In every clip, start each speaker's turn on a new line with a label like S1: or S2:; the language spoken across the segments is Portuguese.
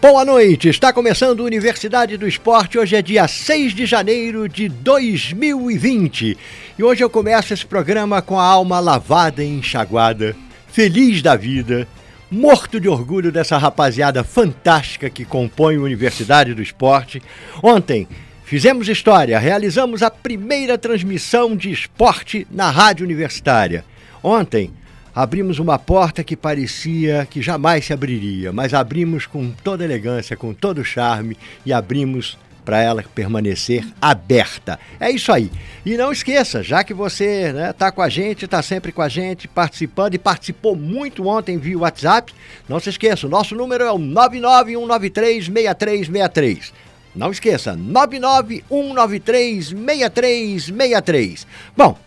S1: Boa noite, está começando Universidade do Esporte. Hoje é dia 6 de janeiro de 2020 e hoje eu começo esse programa com a alma lavada e enxaguada, feliz da vida, morto de orgulho dessa rapaziada fantástica que compõe a Universidade do Esporte. Ontem fizemos história, realizamos a primeira transmissão de esporte na Rádio Universitária. Ontem abrimos uma porta que parecia que jamais se abriria, mas abrimos com toda elegância, com todo charme e abrimos para ela permanecer aberta. É isso aí. E não esqueça, já que você está né, tá com a gente, está sempre com a gente, participando e participou muito ontem via WhatsApp, não se esqueça, o nosso número é o 991936363. Não esqueça, 991936363. Bom,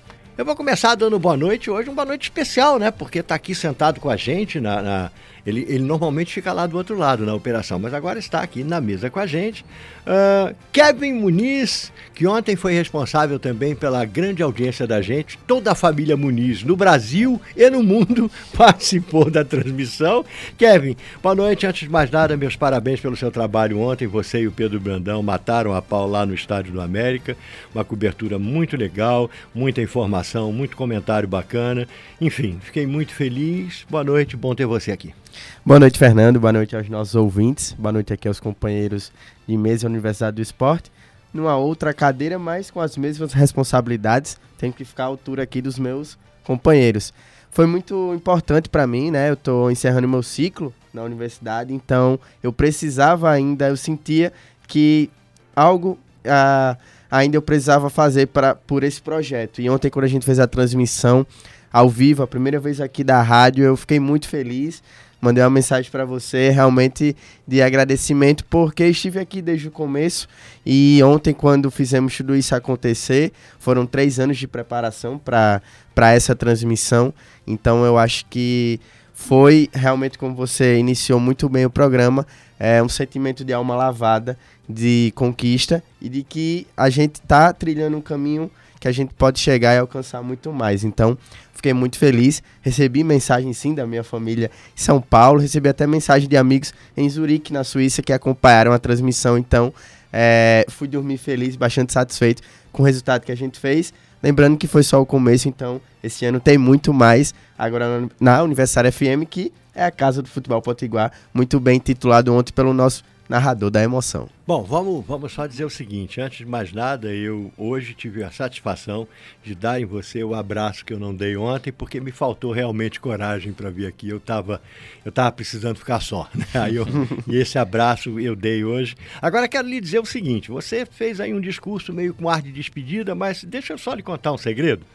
S1: eu vou começar dando boa noite hoje, uma boa noite especial, né? Porque está aqui sentado com a gente na, na ele, ele normalmente fica lá do outro lado na operação, mas agora está aqui na mesa com a gente. Uh, Kevin Muniz, que ontem foi responsável também pela grande audiência da gente. Toda a família Muniz no Brasil e no mundo participou da transmissão. Kevin, boa noite. Antes de mais nada, meus parabéns pelo seu trabalho ontem. Você e o Pedro Brandão mataram a pau lá no Estádio do América. Uma cobertura muito legal, muita informação, muito comentário bacana. Enfim, fiquei muito feliz. Boa noite, bom ter você aqui.
S2: Boa noite, Fernando. Boa noite aos nossos ouvintes. Boa noite aqui aos companheiros de mesa da Universidade do Esporte. Numa outra cadeira, mas com as mesmas responsabilidades. Tenho que ficar à altura aqui dos meus companheiros. Foi muito importante para mim, né? Eu estou encerrando meu ciclo na universidade, então eu precisava ainda, eu sentia que algo uh, ainda eu precisava fazer pra, por esse projeto. E ontem, quando a gente fez a transmissão ao vivo, a primeira vez aqui da rádio, eu fiquei muito feliz mandei uma mensagem para você realmente de agradecimento porque estive aqui desde o começo e ontem quando fizemos tudo isso acontecer foram três anos de preparação para essa transmissão então eu acho que foi realmente como você iniciou muito bem o programa é um sentimento de alma lavada de conquista e de que a gente está trilhando um caminho que a gente pode chegar e alcançar muito mais. Então, fiquei muito feliz. Recebi mensagem sim da minha família em São Paulo, recebi até mensagem de amigos em Zurique, na Suíça, que acompanharam a transmissão. Então, é, fui dormir feliz, bastante satisfeito com o resultado que a gente fez. Lembrando que foi só o começo, então esse ano tem muito mais agora na Universitária FM, que é a casa do futebol potiguar, muito bem titulado ontem pelo nosso narrador da emoção.
S1: Bom, vamos, vamos só dizer o seguinte: antes de mais nada, eu hoje tive a satisfação de dar em você o abraço que eu não dei ontem, porque me faltou realmente coragem para vir aqui. Eu estava eu tava precisando ficar só. Né? Aí eu, e esse abraço eu dei hoje. Agora quero lhe dizer o seguinte: você fez aí um discurso meio com ar de despedida, mas deixa eu só lhe contar um segredo.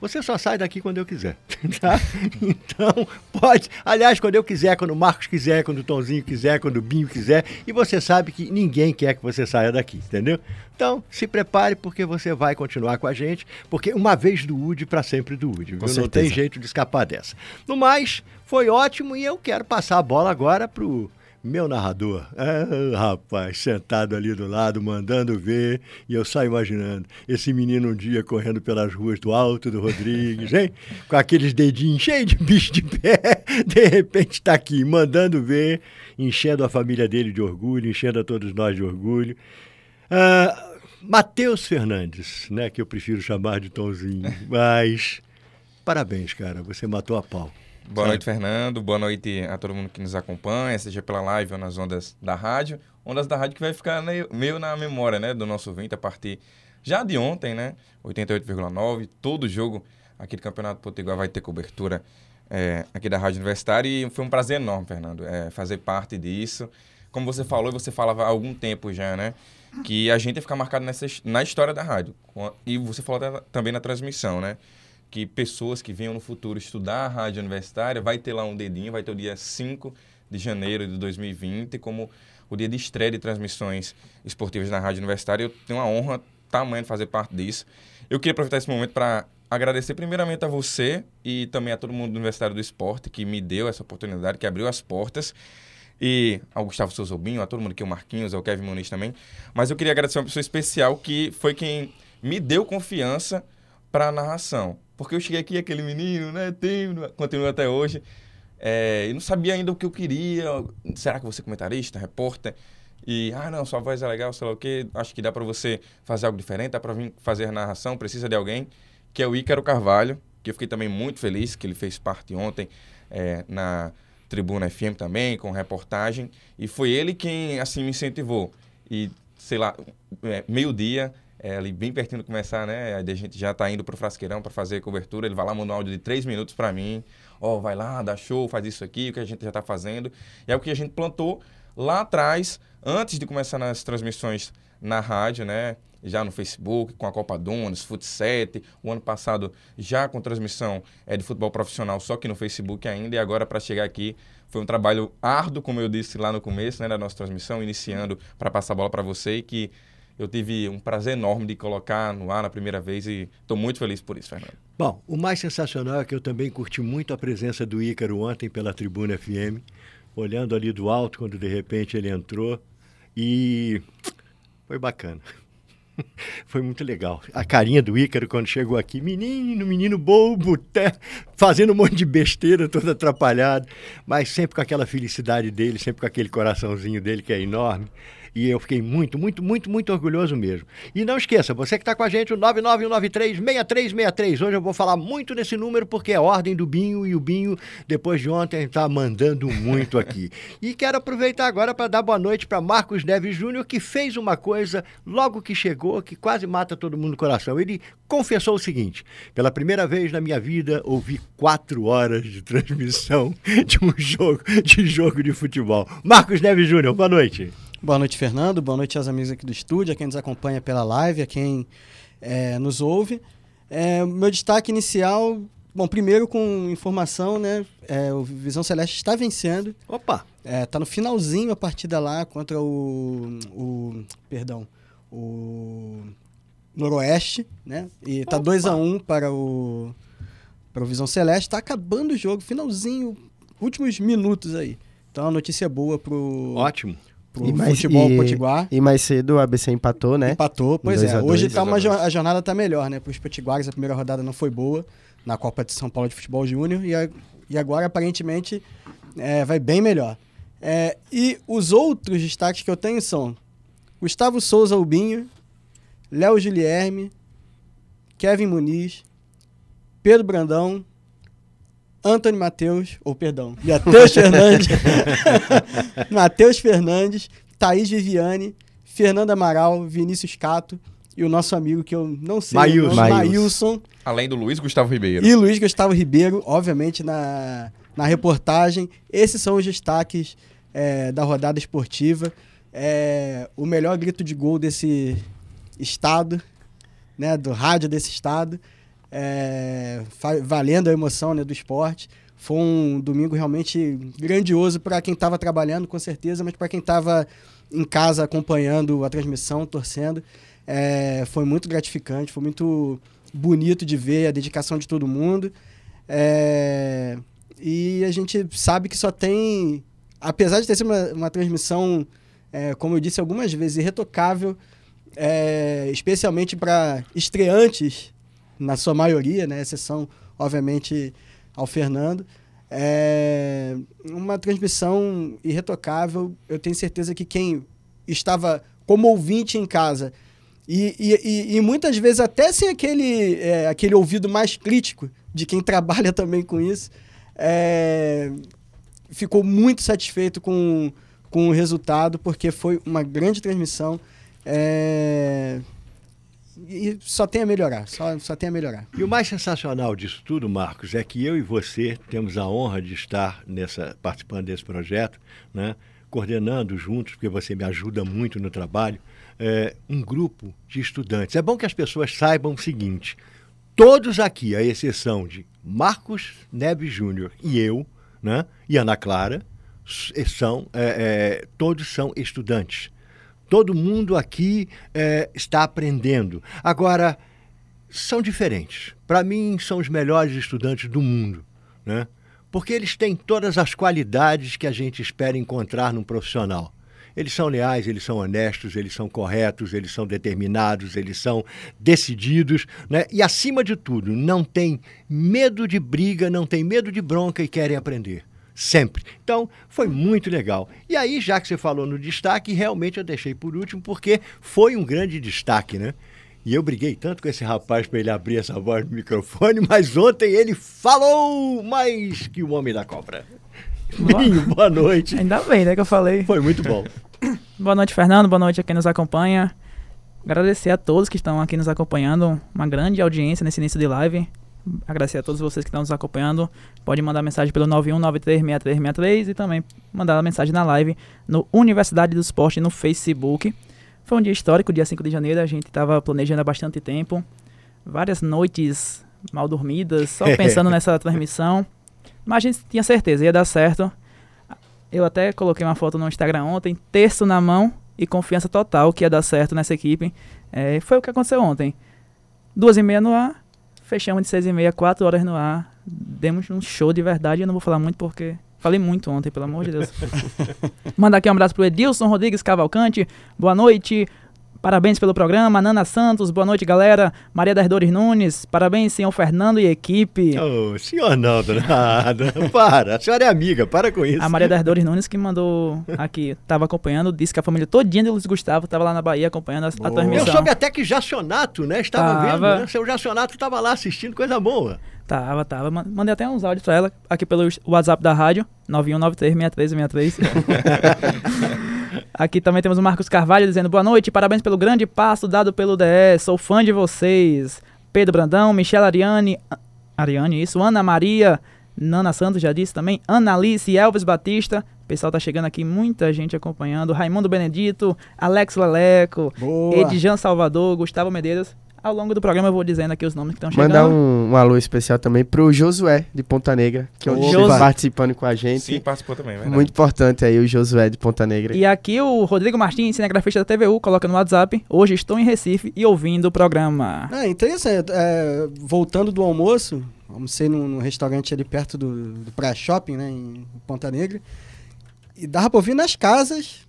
S1: Você só sai daqui quando eu quiser, tá? Então, pode. Aliás, quando eu quiser, quando o Marcos quiser, quando o Tonzinho quiser, quando o Binho quiser. E você sabe que ninguém quer que você saia daqui, entendeu? Então, se prepare porque você vai continuar com a gente. Porque uma vez do UD, para sempre do UD. Viu? Não tem jeito de escapar dessa. No mais, foi ótimo e eu quero passar a bola agora pro meu narrador, ah, rapaz, sentado ali do lado, mandando ver, e eu só imaginando esse menino um dia correndo pelas ruas do Alto do Rodrigues, hein? Com aqueles dedinhos cheios de bicho de pé, de repente está aqui, mandando ver, enchendo a família dele de orgulho, enchendo a todos nós de orgulho. Ah, Matheus Fernandes, né, que eu prefiro chamar de Tonzinho, mas parabéns, cara, você matou a pau.
S3: Boa noite, Fernando. Boa noite a todo mundo que nos acompanha, seja pela live ou nas ondas da rádio. Ondas da rádio que vai ficar meio na memória, né, do nosso ouvinte a partir já de ontem, né? 88,9. Todo jogo aqui do Campeonato Potiguar vai ter cobertura é, aqui da Rádio Universitária e foi um prazer enorme, Fernando, é, fazer parte disso. Como você falou, e você falava há algum tempo já, né? Que a gente ia ficar marcado nessa, na história da rádio. E você falou também na transmissão, né? Que pessoas que venham no futuro estudar a rádio universitária vai ter lá um dedinho, vai ter o dia 5 de janeiro de 2020 como o dia de estreia de transmissões esportivas na rádio universitária. Eu tenho uma honra tamanha de fazer parte disso. Eu queria aproveitar esse momento para agradecer primeiramente a você e também a todo mundo do Universitário do Esporte que me deu essa oportunidade, que abriu as portas. E ao Gustavo Souzobinho, a todo mundo aqui, o Marquinhos, ao Kevin Muniz também. Mas eu queria agradecer uma pessoa especial que foi quem me deu confiança para a narração. Porque eu cheguei aqui, aquele menino, né, tímido, continuo até hoje, é, não sabia ainda o que eu queria. Será que você é comentarista, repórter? E, ah, não, sua voz é legal, sei lá o quê, acho que dá para você fazer algo diferente, dá para vir fazer narração, precisa de alguém, que é o Ícaro Carvalho, que eu fiquei também muito feliz que ele fez parte ontem é, na Tribuna FM também, com reportagem, e foi ele quem, assim, me incentivou. E, sei lá, é, meio-dia, é, ali bem pertinho de começar, né? A gente já está indo para o Frasqueirão para fazer cobertura. Ele vai lá, manda um áudio de três minutos para mim. Ó, oh, vai lá, dá show, faz isso aqui, o que a gente já está fazendo. E é o que a gente plantou lá atrás, antes de começar nas transmissões na rádio, né? Já no Facebook, com a Copa Dunas, Futset. O ano passado já com transmissão é, de futebol profissional, só que no Facebook ainda. E agora para chegar aqui foi um trabalho árduo, como eu disse lá no começo, né, da nossa transmissão, iniciando para passar a bola para você e que eu tive um prazer enorme de colocar no ar na primeira vez e estou muito feliz por isso, Fernando.
S1: Bom, o mais sensacional é que eu também curti muito a presença do Ícaro ontem pela Tribuna FM, olhando ali do alto quando de repente ele entrou e foi bacana. Foi muito legal. A carinha do Ícaro quando chegou aqui, menino, menino bobo, até fazendo um monte de besteira, todo atrapalhado, mas sempre com aquela felicidade dele, sempre com aquele coraçãozinho dele que é enorme. E eu fiquei muito, muito, muito, muito orgulhoso mesmo. E não esqueça, você que está com a gente, o 99193-6363. Hoje eu vou falar muito nesse número porque é ordem do Binho e o Binho, depois de ontem, está mandando muito aqui. e quero aproveitar agora para dar boa noite para Marcos Neves Júnior, que fez uma coisa logo que chegou, que quase mata todo mundo no coração. Ele confessou o seguinte: pela primeira vez na minha vida, ouvi quatro horas de transmissão de um jogo de jogo de futebol. Marcos Neves Júnior, boa noite.
S4: Boa noite, Fernando. Boa noite aos amigos aqui do estúdio, a quem nos acompanha pela live, a quem é, nos ouve. É, meu destaque inicial, bom, primeiro com informação, né? É, o Visão Celeste está vencendo.
S1: Opa!
S4: Está é, no finalzinho a partida lá contra o, o perdão, o Noroeste, né? E está 2 a 1 um para o para o Visão Celeste. Está acabando o jogo, finalzinho, últimos minutos aí. Então a notícia boa pro
S1: Ótimo
S4: pro e mais, futebol e, potiguar.
S2: E mais cedo o ABC empatou, né?
S4: Empatou, pois é. Hoje tá uma, a jornada tá melhor, né? Para os potiguares a primeira rodada não foi boa na Copa de São Paulo de Futebol Júnior e, a, e agora aparentemente é, vai bem melhor. É, e os outros destaques que eu tenho são Gustavo Souza Albinho, Léo Gilierme, Kevin Muniz, Pedro Brandão, Antônio Matheus, ou perdão, Matheus Fernandes, Matheus Fernandes, Thaís Viviane, Fernando Amaral, Vinícius Cato e o nosso amigo que eu não sei
S1: Maílson.
S4: Nome, Maílson.
S3: Além do Luiz Gustavo Ribeiro.
S4: E Luiz Gustavo Ribeiro, obviamente, na, na reportagem. Esses são os destaques é, da rodada esportiva. É, o melhor grito de gol desse estado, né, do rádio desse estado é, valendo a emoção né, do esporte. Foi um domingo realmente grandioso para quem estava trabalhando, com certeza, mas para quem estava em casa acompanhando a transmissão, torcendo. É, foi muito gratificante, foi muito bonito de ver a dedicação de todo mundo. É, e a gente sabe que só tem, apesar de ter sido uma, uma transmissão, é, como eu disse algumas vezes, irretocável, é, especialmente para estreantes na sua maioria, né? Exceção, obviamente, ao Fernando. É uma transmissão irretocável. Eu tenho certeza que quem estava como ouvinte em casa e, e, e, muitas vezes até sem aquele, é, aquele ouvido mais crítico de quem trabalha também com isso, é, ficou muito satisfeito com, com o resultado, porque foi uma grande transmissão. É, e só tem a melhorar, só, só tem a melhorar.
S1: E o mais sensacional disso tudo, Marcos, é que eu e você temos a honra de estar nessa participando desse projeto, né? coordenando juntos, porque você me ajuda muito no trabalho, é, um grupo de estudantes. É bom que as pessoas saibam o seguinte: todos aqui, à exceção de Marcos Neves Júnior e eu, né? e Ana Clara, são, é, é, todos são estudantes. Todo mundo aqui é, está aprendendo. Agora, são diferentes. Para mim, são os melhores estudantes do mundo, né? Porque eles têm todas as qualidades que a gente espera encontrar num profissional. Eles são leais, eles são honestos, eles são corretos, eles são determinados, eles são decididos, né? E acima de tudo, não tem medo de briga, não tem medo de bronca e querem aprender. Sempre. Então, foi muito legal. E aí, já que você falou no destaque, realmente eu deixei por último, porque foi um grande destaque, né? E eu briguei tanto com esse rapaz para ele abrir essa voz no microfone, mas ontem ele falou mais que o homem da cobra.
S5: Boa,
S1: Binho, boa noite.
S5: Ainda bem, né, que eu falei.
S1: Foi muito bom.
S5: Boa noite, Fernando. Boa noite a quem nos acompanha. Agradecer a todos que estão aqui nos acompanhando. Uma grande audiência nesse início de live. Agradecer a todos vocês que estão nos acompanhando. Pode mandar mensagem pelo 91936363 e também mandar mensagem na live no Universidade do Esporte no Facebook. Foi um dia histórico, dia 5 de janeiro. A gente estava planejando há bastante tempo. Várias noites mal dormidas, só pensando nessa transmissão. Mas a gente tinha certeza, ia dar certo. Eu até coloquei uma foto no Instagram ontem, terço na mão e confiança total que ia dar certo nessa equipe. É, foi o que aconteceu ontem. Duas e meia no ar, fechamos de seis e meia, quatro horas no ar. Demos um show de verdade. Eu não vou falar muito porque falei muito ontem, pelo amor de Deus. Mandar aqui um abraço pro Edilson Rodrigues Cavalcante. Boa noite. Parabéns pelo programa. Nana Santos, boa noite, galera. Maria das Dores Nunes, parabéns, senhor Fernando e equipe.
S1: Ô, senhor não, nada. Para, a senhora é amiga, para com isso.
S5: A Maria das Dores Nunes que mandou aqui, tava acompanhando, disse que a família todinha de Luiz Gustavo tava lá na Bahia acompanhando a, a
S1: Eu
S5: transmissão.
S1: soube até que Jacionato, né? Estava
S5: Tava.
S1: vendo, né? Seu Jacionato estava lá assistindo, coisa boa.
S5: Tava, tava. Man- Mandei até uns áudios pra ela aqui pelo WhatsApp da rádio, 91936363. aqui também temos o Marcos Carvalho dizendo boa noite, parabéns pelo grande passo dado pelo DE, sou fã de vocês. Pedro Brandão, Michelle Ariane, Ariane, isso, Ana Maria, Nana Santos já disse também, Ana Alice, Elvis Batista. O pessoal tá chegando aqui, muita gente acompanhando. Raimundo Benedito, Alex Leleco,
S4: Boa.
S5: Edjan Salvador, Gustavo Medeiros. Ao longo do programa eu vou dizendo aqui os nomes que estão chegando.
S2: Mandar um, um alô especial também pro Josué de Ponta Negra, que hoje
S4: Opa.
S2: esteve participando com a gente.
S3: Sim, participou também, verdade.
S2: Muito importante aí o Josué de Ponta Negra.
S5: E aqui o Rodrigo Martins, cinegrafista da TVU, coloca no WhatsApp. Hoje estou em Recife e ouvindo o programa.
S4: É interessante. é, voltando do almoço, almocei num, num restaurante ali perto do, do Praia Shopping, né, em Ponta Negra. E dava pra ouvir nas casas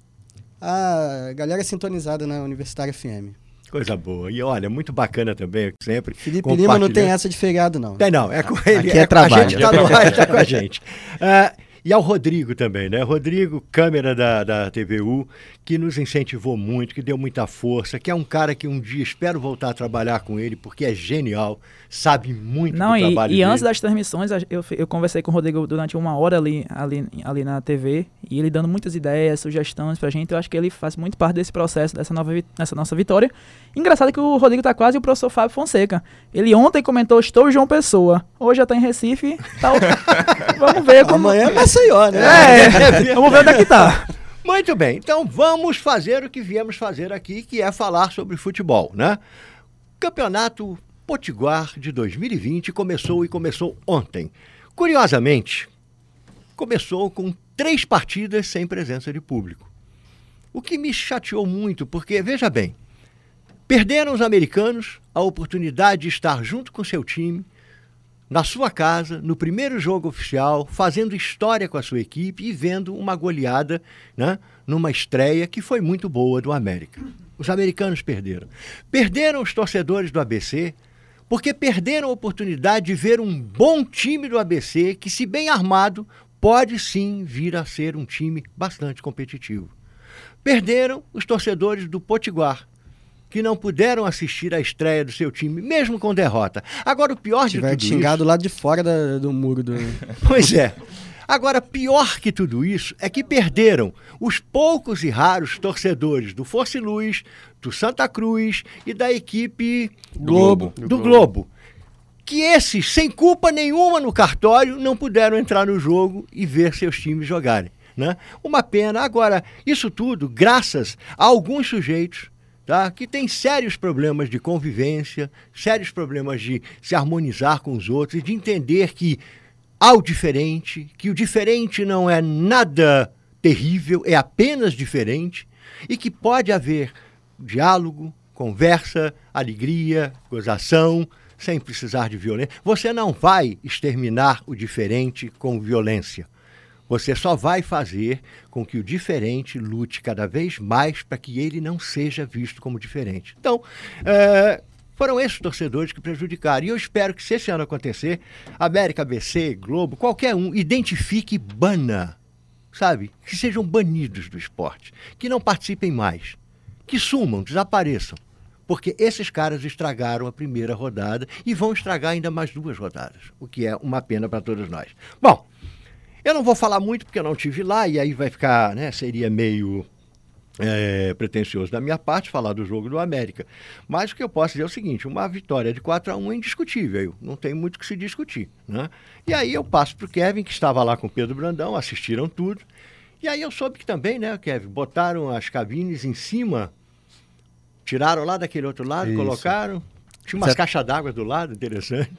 S4: a galera sintonizada na Universitária FM.
S1: Coisa boa. E olha, muito bacana também, sempre.
S4: Felipe Lima não tem essa de feriado, não.
S1: Tem não, é com ele.
S2: Aqui é
S1: com
S2: trabalho.
S1: A gente tá no ar, tá com a gente. Ah, e ao Rodrigo também, né? Rodrigo, câmera da, da TVU, que nos incentivou muito, que deu muita força, que é um cara que um dia espero voltar a trabalhar com ele, porque é genial, sabe muito
S5: Não,
S1: do
S5: e,
S1: trabalho
S5: e
S1: dele.
S5: antes das transmissões, eu, eu conversei com o Rodrigo durante uma hora ali, ali, ali na TV, e ele dando muitas ideias, sugestões pra gente. Eu acho que ele faz muito parte desse processo, dessa, nova, dessa nossa vitória. Engraçado que o Rodrigo tá quase o professor Fábio Fonseca. Ele ontem comentou: Estou João Pessoa. Hoje já tá em Recife. Tá, vamos ver como.
S4: Amanhã é Maceió, né?
S5: É, vamos ver onde é que tá.
S1: Muito bem, então vamos fazer o que viemos fazer aqui, que é falar sobre futebol, né? Campeonato Potiguar de 2020 começou e começou ontem. Curiosamente, começou com três partidas sem presença de público. O que me chateou muito, porque, veja bem, perderam os americanos a oportunidade de estar junto com seu time, na sua casa, no primeiro jogo oficial, fazendo história com a sua equipe e vendo uma goleada né, numa estreia que foi muito boa do América. Os americanos perderam. Perderam os torcedores do ABC, porque perderam a oportunidade de ver um bom time do ABC que, se bem armado, pode sim vir a ser um time bastante competitivo. Perderam os torcedores do Potiguar, que não puderam assistir à estreia do seu time, mesmo com derrota. Agora, o pior de tudo
S4: xingado
S1: isso...
S4: lá de fora da- do muro do.
S1: Pois é. Agora, pior que tudo isso é que perderam os poucos e raros torcedores do Força e Luz, do Santa Cruz e da equipe
S4: Globo.
S1: do Globo. Que esses, sem culpa nenhuma no cartório, não puderam entrar no jogo e ver seus times jogarem. Né? Uma pena. Agora, isso tudo graças a alguns sujeitos tá? que têm sérios problemas de convivência, sérios problemas de se harmonizar com os outros de entender que há o diferente, que o diferente não é nada terrível, é apenas diferente e que pode haver diálogo, conversa, alegria, gozação, sem precisar de violência. Você não vai exterminar o diferente com violência. Você só vai fazer com que o diferente lute cada vez mais para que ele não seja visto como diferente. Então, é, foram esses torcedores que prejudicaram. E eu espero que, se esse ano acontecer, América, ABC, Globo, qualquer um, identifique e bana, sabe? Que sejam banidos do esporte, que não participem mais, que sumam, desapareçam. Porque esses caras estragaram a primeira rodada e vão estragar ainda mais duas rodadas, o que é uma pena para todos nós. Bom, eu não vou falar muito porque eu não tive lá e aí vai ficar, né? Seria meio é, pretencioso da minha parte falar do jogo do América. Mas o que eu posso dizer é o seguinte: uma vitória de 4 a 1 é indiscutível, não tem muito o que se discutir. Né? E aí eu passo para o Kevin, que estava lá com o Pedro Brandão, assistiram tudo. E aí eu soube que também, né, Kevin, botaram as cabines em cima, tiraram lá daquele outro lado,
S2: Isso.
S1: colocaram. Tinha umas
S2: Certo.
S1: caixas d'água do lado, interessante.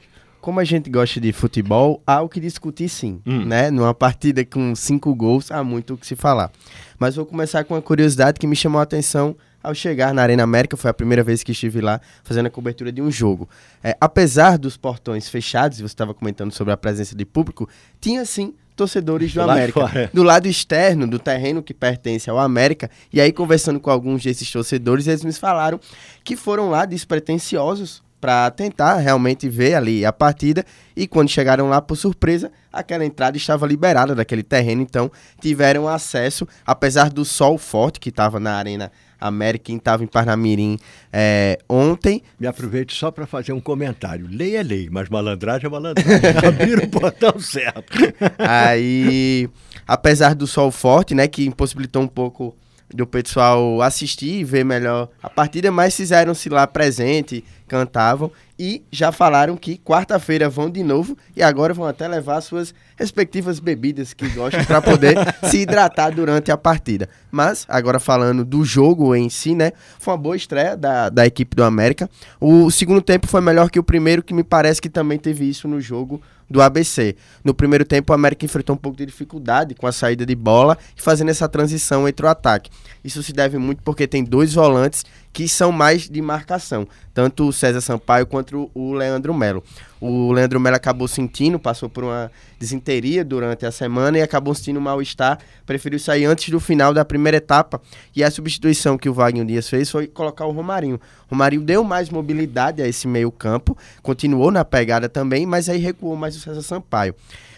S2: Como a gente gosta de futebol, há o que discutir sim,
S1: Hum.
S2: né? Numa partida com cinco gols, há muito o que se falar. Mas vou começar com uma curiosidade que me chamou a atenção ao chegar na Arena América, foi a primeira vez que estive lá fazendo a cobertura de um jogo. É, apesar dos portões fechados, você estava comentando sobre a presença de público, tinha sim torcedores do América.
S1: fora.
S2: Do lado externo do terreno que pertence ao América, e aí conversando com alguns desses torcedores, eles me falaram que foram lá despretensiosos para tentar realmente ver ali a partida e quando chegaram lá por surpresa aquela entrada estava liberada daquele terreno então tiveram acesso apesar do sol forte que estava na arena América quem estava em Parnamirim é, ontem
S1: Me aproveite só para fazer um comentário. Lei é lei, mas malandragem é malandragem. Abriram o portão certo.
S2: Aí, apesar do sol forte, né, que impossibilitou um pouco do pessoal assistir e ver melhor a partida, mas fizeram-se lá presente, cantavam e já falaram que quarta-feira vão de novo e agora vão até levar suas respectivas bebidas que gostam para poder se hidratar durante a partida. Mas, agora falando do jogo em si, né, foi uma boa estreia da, da equipe do América. O segundo tempo foi melhor que o primeiro, que me parece que também teve isso no jogo do ABC. No primeiro tempo, o América enfrentou um pouco de dificuldade com a saída de bola e fazendo essa transição entre o ataque. Isso se deve muito porque tem dois volantes que são mais de marcação, tanto o César Sampaio quanto o Leandro Melo. O Leandro Melo acabou sentindo, passou por uma desinteria durante a semana e acabou sentindo mal-estar, preferiu sair antes do final da primeira etapa e a substituição que o Wagner Dias fez foi colocar o Romarinho. O Romarinho deu mais mobilidade a esse meio campo, continuou na pegada também, mas aí recuou mais o César Sampaio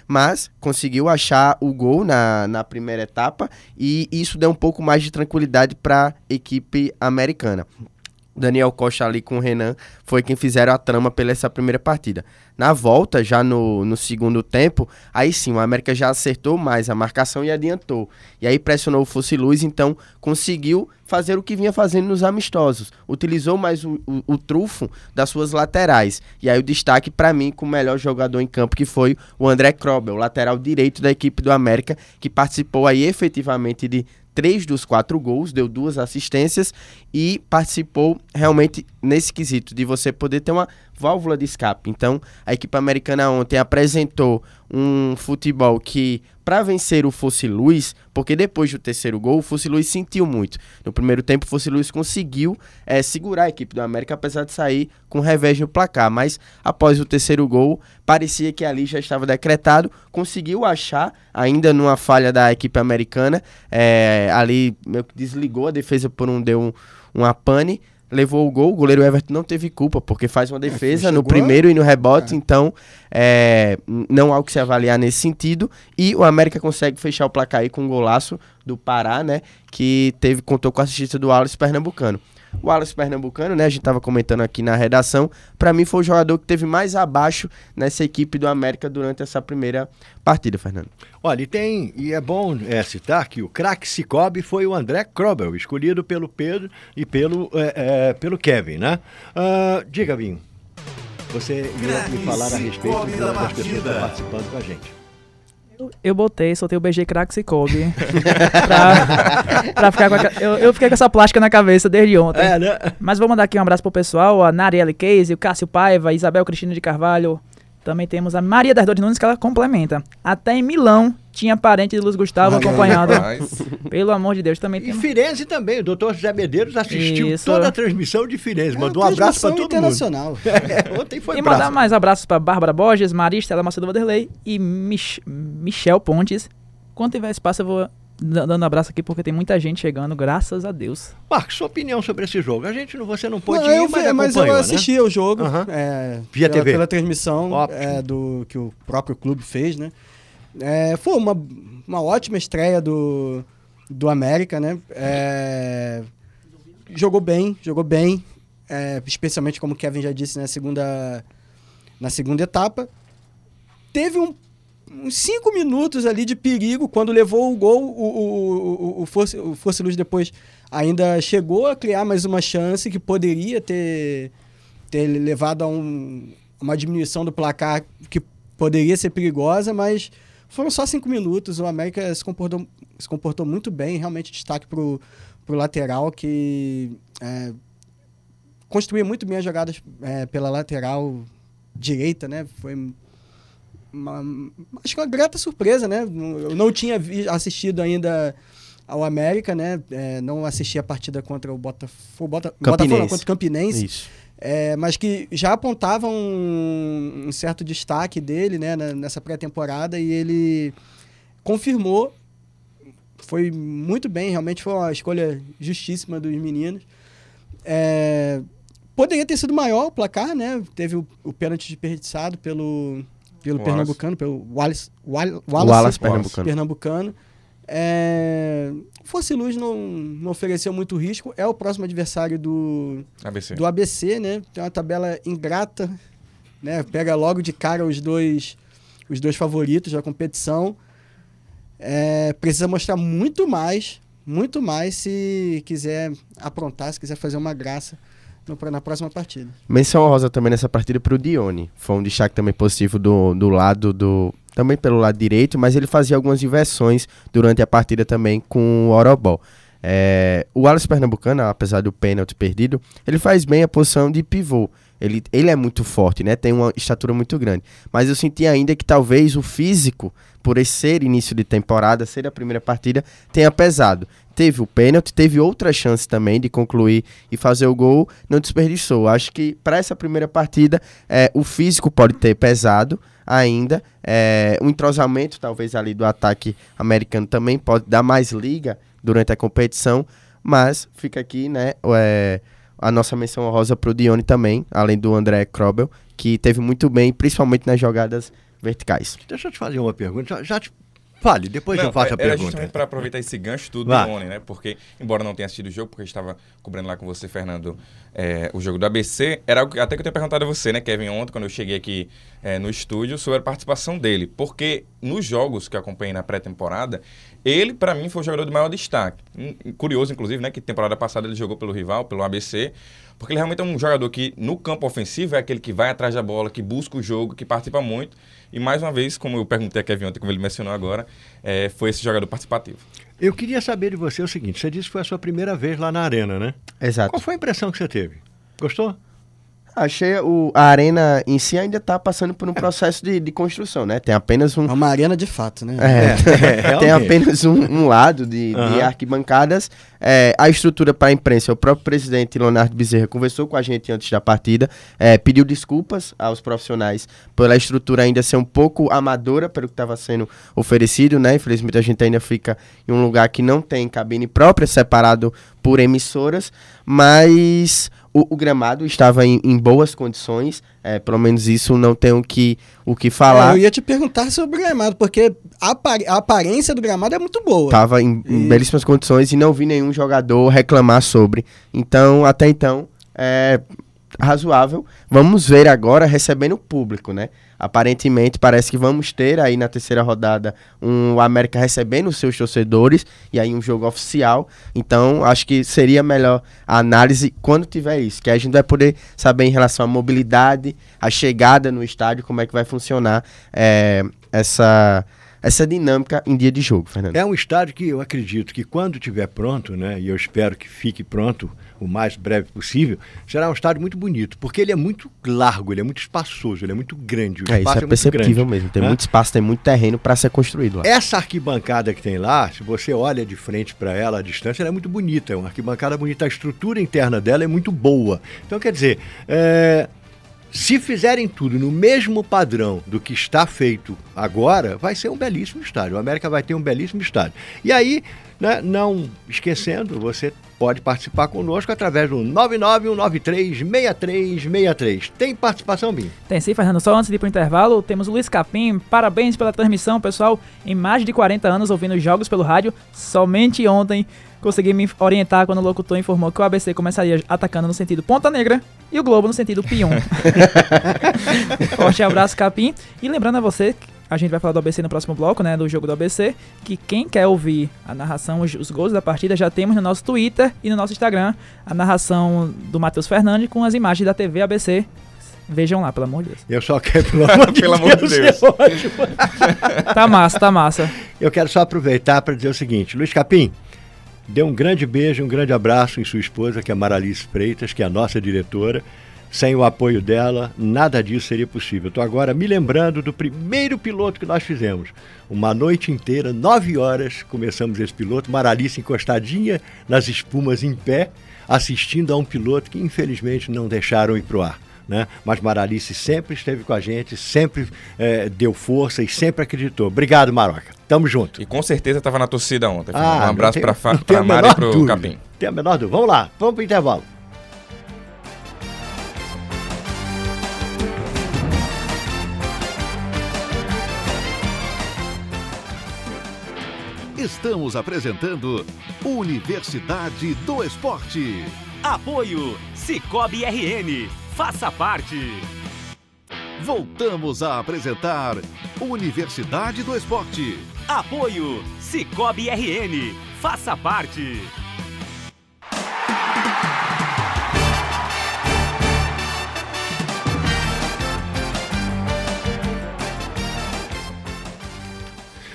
S2: mas conseguiu achar o gol na, na primeira etapa e isso deu um pouco mais de tranquilidade para a equipe americana. Daniel Costa ali com o Renan foi quem fizeram a trama pela essa primeira partida. Na volta, já no, no segundo tempo, aí sim, o América já acertou mais a marcação e adiantou. E aí pressionou o Fosse Luz, então conseguiu fazer o que vinha fazendo nos amistosos. Utilizou mais o, o, o trufo das suas laterais. E aí o destaque para mim com o melhor jogador em campo, que foi o André Krobel, lateral direito da equipe do América, que participou aí efetivamente de três dos quatro gols, deu duas assistências e participou realmente nesse quesito de você poder ter uma válvula de escape. Então, a equipe americana ontem apresentou um futebol que, para vencer o Fosse Luz, porque depois do terceiro gol, o Fosse Luz sentiu muito. No primeiro tempo, o Fosse Luz conseguiu eh, segurar a equipe do América, apesar de sair com revés no placar. Mas, após o terceiro gol, parecia que ali já estava decretado. Conseguiu achar, ainda numa falha da equipe americana, eh, ali desligou a defesa por um deu um, uma pane levou o gol, o goleiro Everton não teve culpa, porque faz uma defesa no
S4: chegou-
S2: primeiro e no rebote,
S4: É.
S2: então é, não há o que se avaliar nesse sentido. E o América consegue fechar o placar aí com um golaço do Pará, né? Que teve, contou com a assistência do Wallace Pernambucano. O Wallace Pernambucano, né? A gente tava comentando aqui na redação. Pra mim foi o jogador que teve mais abaixo nessa equipe do América durante essa primeira partida, Fernando.
S1: Olha, e tem, e é bom é, citar que o craque Cicobi foi o André Krobel, escolhido pelo Pedro e pelo, é, é, pelo Kevin, né? Ah, diga, Vinho, você ia me falar a respeito das pessoas que estão participando com a gente.
S5: Eu botei, soltei o BG Crax e Kobe. pra, pra ficar com a, eu, eu fiquei com essa plástica na cabeça desde ontem.
S1: É, né?
S5: Mas vou mandar aqui um abraço pro pessoal, a Narielle Case, o Cássio Paiva, Isabel Cristina de Carvalho, Também temos a Maria das Dores Nunes, que ela complementa. Até em Milão tinha parente de Luiz Gustavo
S4: aí,
S5: acompanhando.
S3: Mas,
S5: Pelo amor de Deus, também
S1: E
S5: tem.
S1: Firenze também, o doutor José Medeiros assistiu
S5: Isso.
S1: toda a transmissão de Firenze.
S4: É
S1: Mandou um abraço para todo mundo.
S4: internacional.
S1: É, ontem foi
S5: E mandar
S1: braço.
S5: mais abraços para Bárbara Borges, Maristela Macedo Vanderlei e Mich Michel Pontes. Quando tiver espaço, eu vou dando abraço aqui, porque tem muita gente chegando, graças a Deus.
S1: Marcos, sua opinião sobre esse jogo. A gente não, você não pôde
S4: Não,
S1: ir,
S4: eu
S1: mas
S4: vi- mas eu
S1: né?
S4: assisti ao jogo é,
S1: Via
S4: pela,
S1: TV.
S4: pela transmissão é, do que o próprio clube fez, né? É, foi uma, uma ótima estreia do, do América, né? É, jogou bem, jogou bem, é, especialmente como o Kevin já disse na segunda, na segunda etapa. Teve um, uns cinco minutos ali de perigo quando levou o gol. O, o, o, Força, o Força Luz depois ainda chegou a criar mais uma chance que poderia ter, ter levado a um- uma diminuição do placar que poderia ser perigosa, mas foram só cinco minutos. O América se comportou, se comportou muito bem, realmente destaque para o lateral que é, construía muito bem as jogadas é, pela lateral direita, né? Foi uma, acho que uma grata surpresa, né? Eu não tinha assistido ainda ao América, né? É, não assisti a partida contra o Botafogo, Bota, Botafogo não, contra o Campinense,
S2: Isso.
S4: é, mas que já apontava um, um certo destaque dele, né? na- Nessa pré-temporada e ele confirmou, foi muito bem, realmente foi uma escolha justíssima dos meninos. É, poderia ter sido maior o placar, né? Teve o, o pênalti desperdiçado pelo, pelo
S3: Wallace.
S4: pernambucano, pelo Wallace, Wal-
S2: O
S4: Wallace,
S2: Wallace Pernambucano.
S4: pernambucano. É, Fosse Luz não, não ofereceu muito risco. É o próximo adversário do,
S3: ABC.
S4: do ABC, né? Tem uma tabela ingrata, né? Pega logo de cara os dois, os dois favoritos da competição. É, precisa mostrar muito mais, muito mais se quiser aprontar, se quiser fazer uma graça no- na próxima partida.
S2: Menção honrosa também nessa partida pro Dione. Foi um destaque também positivo do, do lado do. Também pelo lado direito, mas ele fazia algumas inversões durante a partida também com o Orobó. É, o Wallace Pernambucano, apesar do pênalti perdido, ele faz bem a posição de pivô. Ele, ele é muito forte, né? Tem uma estatura muito grande. Mas eu senti ainda que talvez o físico, por esse ser início de temporada, ser a primeira partida, tenha pesado. Teve o pênalti, teve outra chance também de concluir e fazer o gol, não desperdiçou. Acho que para essa primeira partida, é, o físico pode ter pesado ainda. É, o entrosamento, talvez, ali do ataque americano também pode dar mais liga durante a competição. Mas fica aqui, né? É, a nossa menção honrosa pro Dione também, além do André Krobel, que teve muito bem, principalmente nas jogadas verticais.
S1: Deixa eu te fazer uma pergunta. Já, já te... Fale, depois eu faço a
S3: era
S1: pergunta.
S3: justamente para aproveitar esse gancho tudo do Oni, né? Porque, embora não tenha assistido o jogo, porque eu estava cobrindo lá com você, Fernando, é, o jogo do ABC, era algo que, até que eu tinha perguntado a você, né, Kevin, ontem, quando eu cheguei aqui é, no estúdio, sobre a participação dele. Porque nos jogos que eu acompanhei na pré-temporada, ele, para mim, foi o jogador de maior destaque. Hum, Curioso, inclusive, né, que temporada passada ele jogou pelo rival, pelo ABC, porque ele realmente é um jogador que, no campo ofensivo, é aquele que vai atrás da bola, que busca o jogo, que participa muito. E, mais uma vez, como eu perguntei a Kevin ontem, como ele mencionou agora, é, foi esse jogador participativo.
S1: Eu queria saber de você o seguinte: você disse que foi a sua primeira vez lá na arena, né?
S2: Exato.
S1: Qual foi a impressão que você teve? Gostou?
S2: Achei o, a arena em si ainda está passando por um processo de, de construção, né? Tem apenas um,
S4: É uma arena de fato, né?
S2: É,
S1: É,
S2: tem
S1: realmente.
S2: apenas um, um lado de, de
S1: Aham.
S2: arquibancadas. É, a estrutura para a imprensa, o próprio presidente Leonardo Bezerra conversou com a gente antes da partida, é, pediu desculpas aos profissionais pela estrutura ainda ser um pouco amadora pelo que estava sendo oferecido, né? Infelizmente a gente ainda fica em um lugar que não tem cabine própria, separado por emissoras, mas o, o gramado estava em, em boas condições, é, pelo menos isso não tem o que, o que
S4: É,
S2: falar.
S4: eu ia te perguntar sobre o gramado, porque a, a aparência do gramado é muito boa.
S2: Tava em, em
S4: E-
S2: belíssimas condições e não vi nenhum jogador reclamar sobre. Então, até então, é razoável. Vamos ver agora recebendo o público, né? Aparentemente, parece que vamos ter aí na terceira rodada um América recebendo seus torcedores e aí um jogo oficial. Então, acho que seria melhor a análise quando tiver isso, que a gente vai poder saber em relação à mobilidade, a chegada no estádio, como é que vai funcionar é, essa essa dinâmica em dia de jogo, Fernando?
S1: É um estádio que eu acredito que quando estiver pronto, né, e eu espero que fique pronto o mais breve possível, será um estádio muito bonito, porque ele é muito largo, ele é muito espaçoso, ele é muito grande. O
S2: É, isso
S1: espaço
S2: é perceptível
S1: grande,
S2: mesmo. Tem
S1: né?
S2: muito espaço, tem muito terreno para ser construído lá.
S1: Essa arquibancada que tem lá, se você olha de frente para ela, a distância, ela é muito bonita. É uma arquibancada bonita. A estrutura interna dela é muito boa. Então, quer dizer, é, se fizerem tudo no mesmo padrão do que está feito agora, vai ser um belíssimo estádio. O América vai ter um belíssimo estádio. E aí, né, não esquecendo, você pode participar conosco através do 991936363. Tem participação, Binho?
S5: Tem sim, Fernando. Só antes de ir pro intervalo, temos o Luiz Capim. Parabéns pela transmissão, pessoal. Em mais de 40 anos ouvindo jogos pelo rádio, somente ontem consegui me orientar quando o locutor informou que o ABC começaria atacando no sentido Ponta Negra e o Globo no sentido Pion. Forte abraço, Capim. E lembrando a você a gente vai falar do ABC no próximo bloco, né? Do jogo do ABC. Que quem quer ouvir a narração, os, os gols da partida, já temos no nosso Twitter e no nosso Instagram a narração do Matheus Fernandes com as imagens da TV ABC. Vejam lá, pelo amor de Deus.
S1: Eu só quero, pelo amor de
S3: Pelo amor de Deus.
S1: é.
S5: Tá massa, tá massa.
S1: Eu quero só aproveitar para dizer o seguinte, Luiz Capim, dê um grande beijo, um grande abraço em sua esposa, que é Maralice Freitas, que é a nossa diretora. Sem o apoio dela, nada disso seria possível. Estou agora me lembrando do primeiro piloto que nós fizemos. Uma noite inteira, nove horas, começamos esse piloto, Maralice encostadinha nas espumas em pé, assistindo a um piloto que infelizmente não deixaram ir para o ar. Né? Mas Maralice sempre esteve com a gente, sempre eh, deu força e sempre acreditou. Obrigado, Maroca. Tamo junto.
S3: E com certeza estava na torcida ontem.
S1: Ah,
S3: um abraço para
S1: não tem a
S3: pra Mari e pro
S1: dúvida.
S3: Capim.
S1: Tem a menor dúvida. Vamos lá, vamos pro intervalo.
S6: Estamos apresentando Universidade do Esporte.
S7: Apoio Cicobi RN. Faça parte.
S6: Voltamos a apresentar Universidade do Esporte.
S7: Apoio Cicobi RN. Faça parte.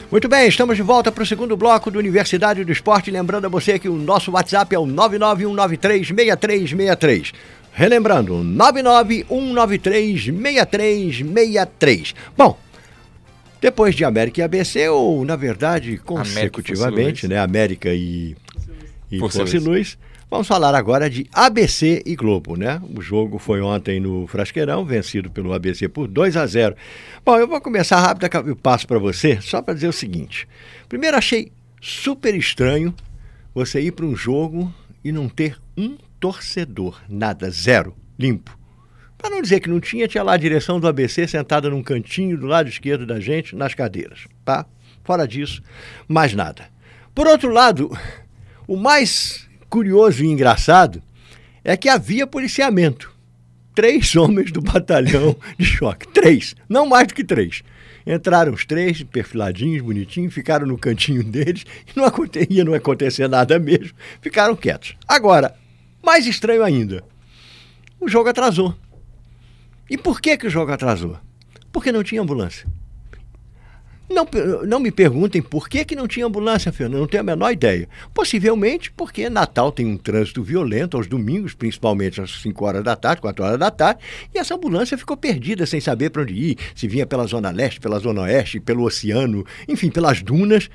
S1: Muito bem, estamos de volta para o segundo bloco do Universidade do Esporte. Lembrando a você que o nosso WhatsApp é o 991936363. Relembrando, 991936363. Bom, depois de América e ABC, ou na verdade consecutivamente,
S3: Luz.
S1: né? América e, e
S3: Força
S1: Força e
S3: Luz.
S1: Luz. Vamos falar agora de ABC e Globo, né? O jogo foi ontem no Frasqueirão, vencido pelo ABC por 2 a 0. Bom, eu vou começar rápido, eu passo para você, só para dizer o seguinte. Primeiro, achei super estranho você ir para um jogo e não ter um torcedor, nada, zero, limpo. Para não dizer que não tinha, tinha lá a direção do ABC sentada num cantinho do lado esquerdo da gente, nas cadeiras, tá? Fora disso, mais nada. Por outro lado, o mais curioso e engraçado é que havia policiamento. Três homens do batalhão de choque. Três, não mais do que três. Entraram os três, perfiladinhos, bonitinhos, ficaram no cantinho deles e não aconte- ia não acontecer nada mesmo. Ficaram quietos. Agora, mais estranho ainda, o jogo atrasou. E por que, que o jogo atrasou? Porque não tinha ambulância. Não, não me perguntem por que, que não tinha ambulância, Fernando, não tenho a menor ideia. Possivelmente porque Natal tem um trânsito violento aos domingos, principalmente às 5 horas da tarde, 4 horas da tarde, e essa ambulância ficou perdida sem saber para onde ir, se vinha pela Zona Leste, pela Zona Oeste, pelo oceano, enfim, pelas dunas.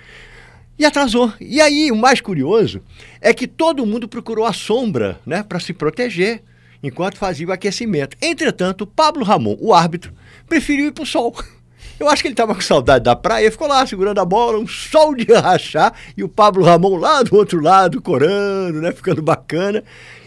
S1: E atrasou. E aí, o mais curioso é que todo mundo procurou a sombra, né, para se proteger enquanto fazia o aquecimento. Entretanto, Pablo Ramon, o árbitro, preferiu ir para o sol. Eu acho que ele estava com saudade da praia, ficou lá segurando a bola, um sol de rachar, e o Pablo Ramon lá do outro lado, corando, né, ficando bacana,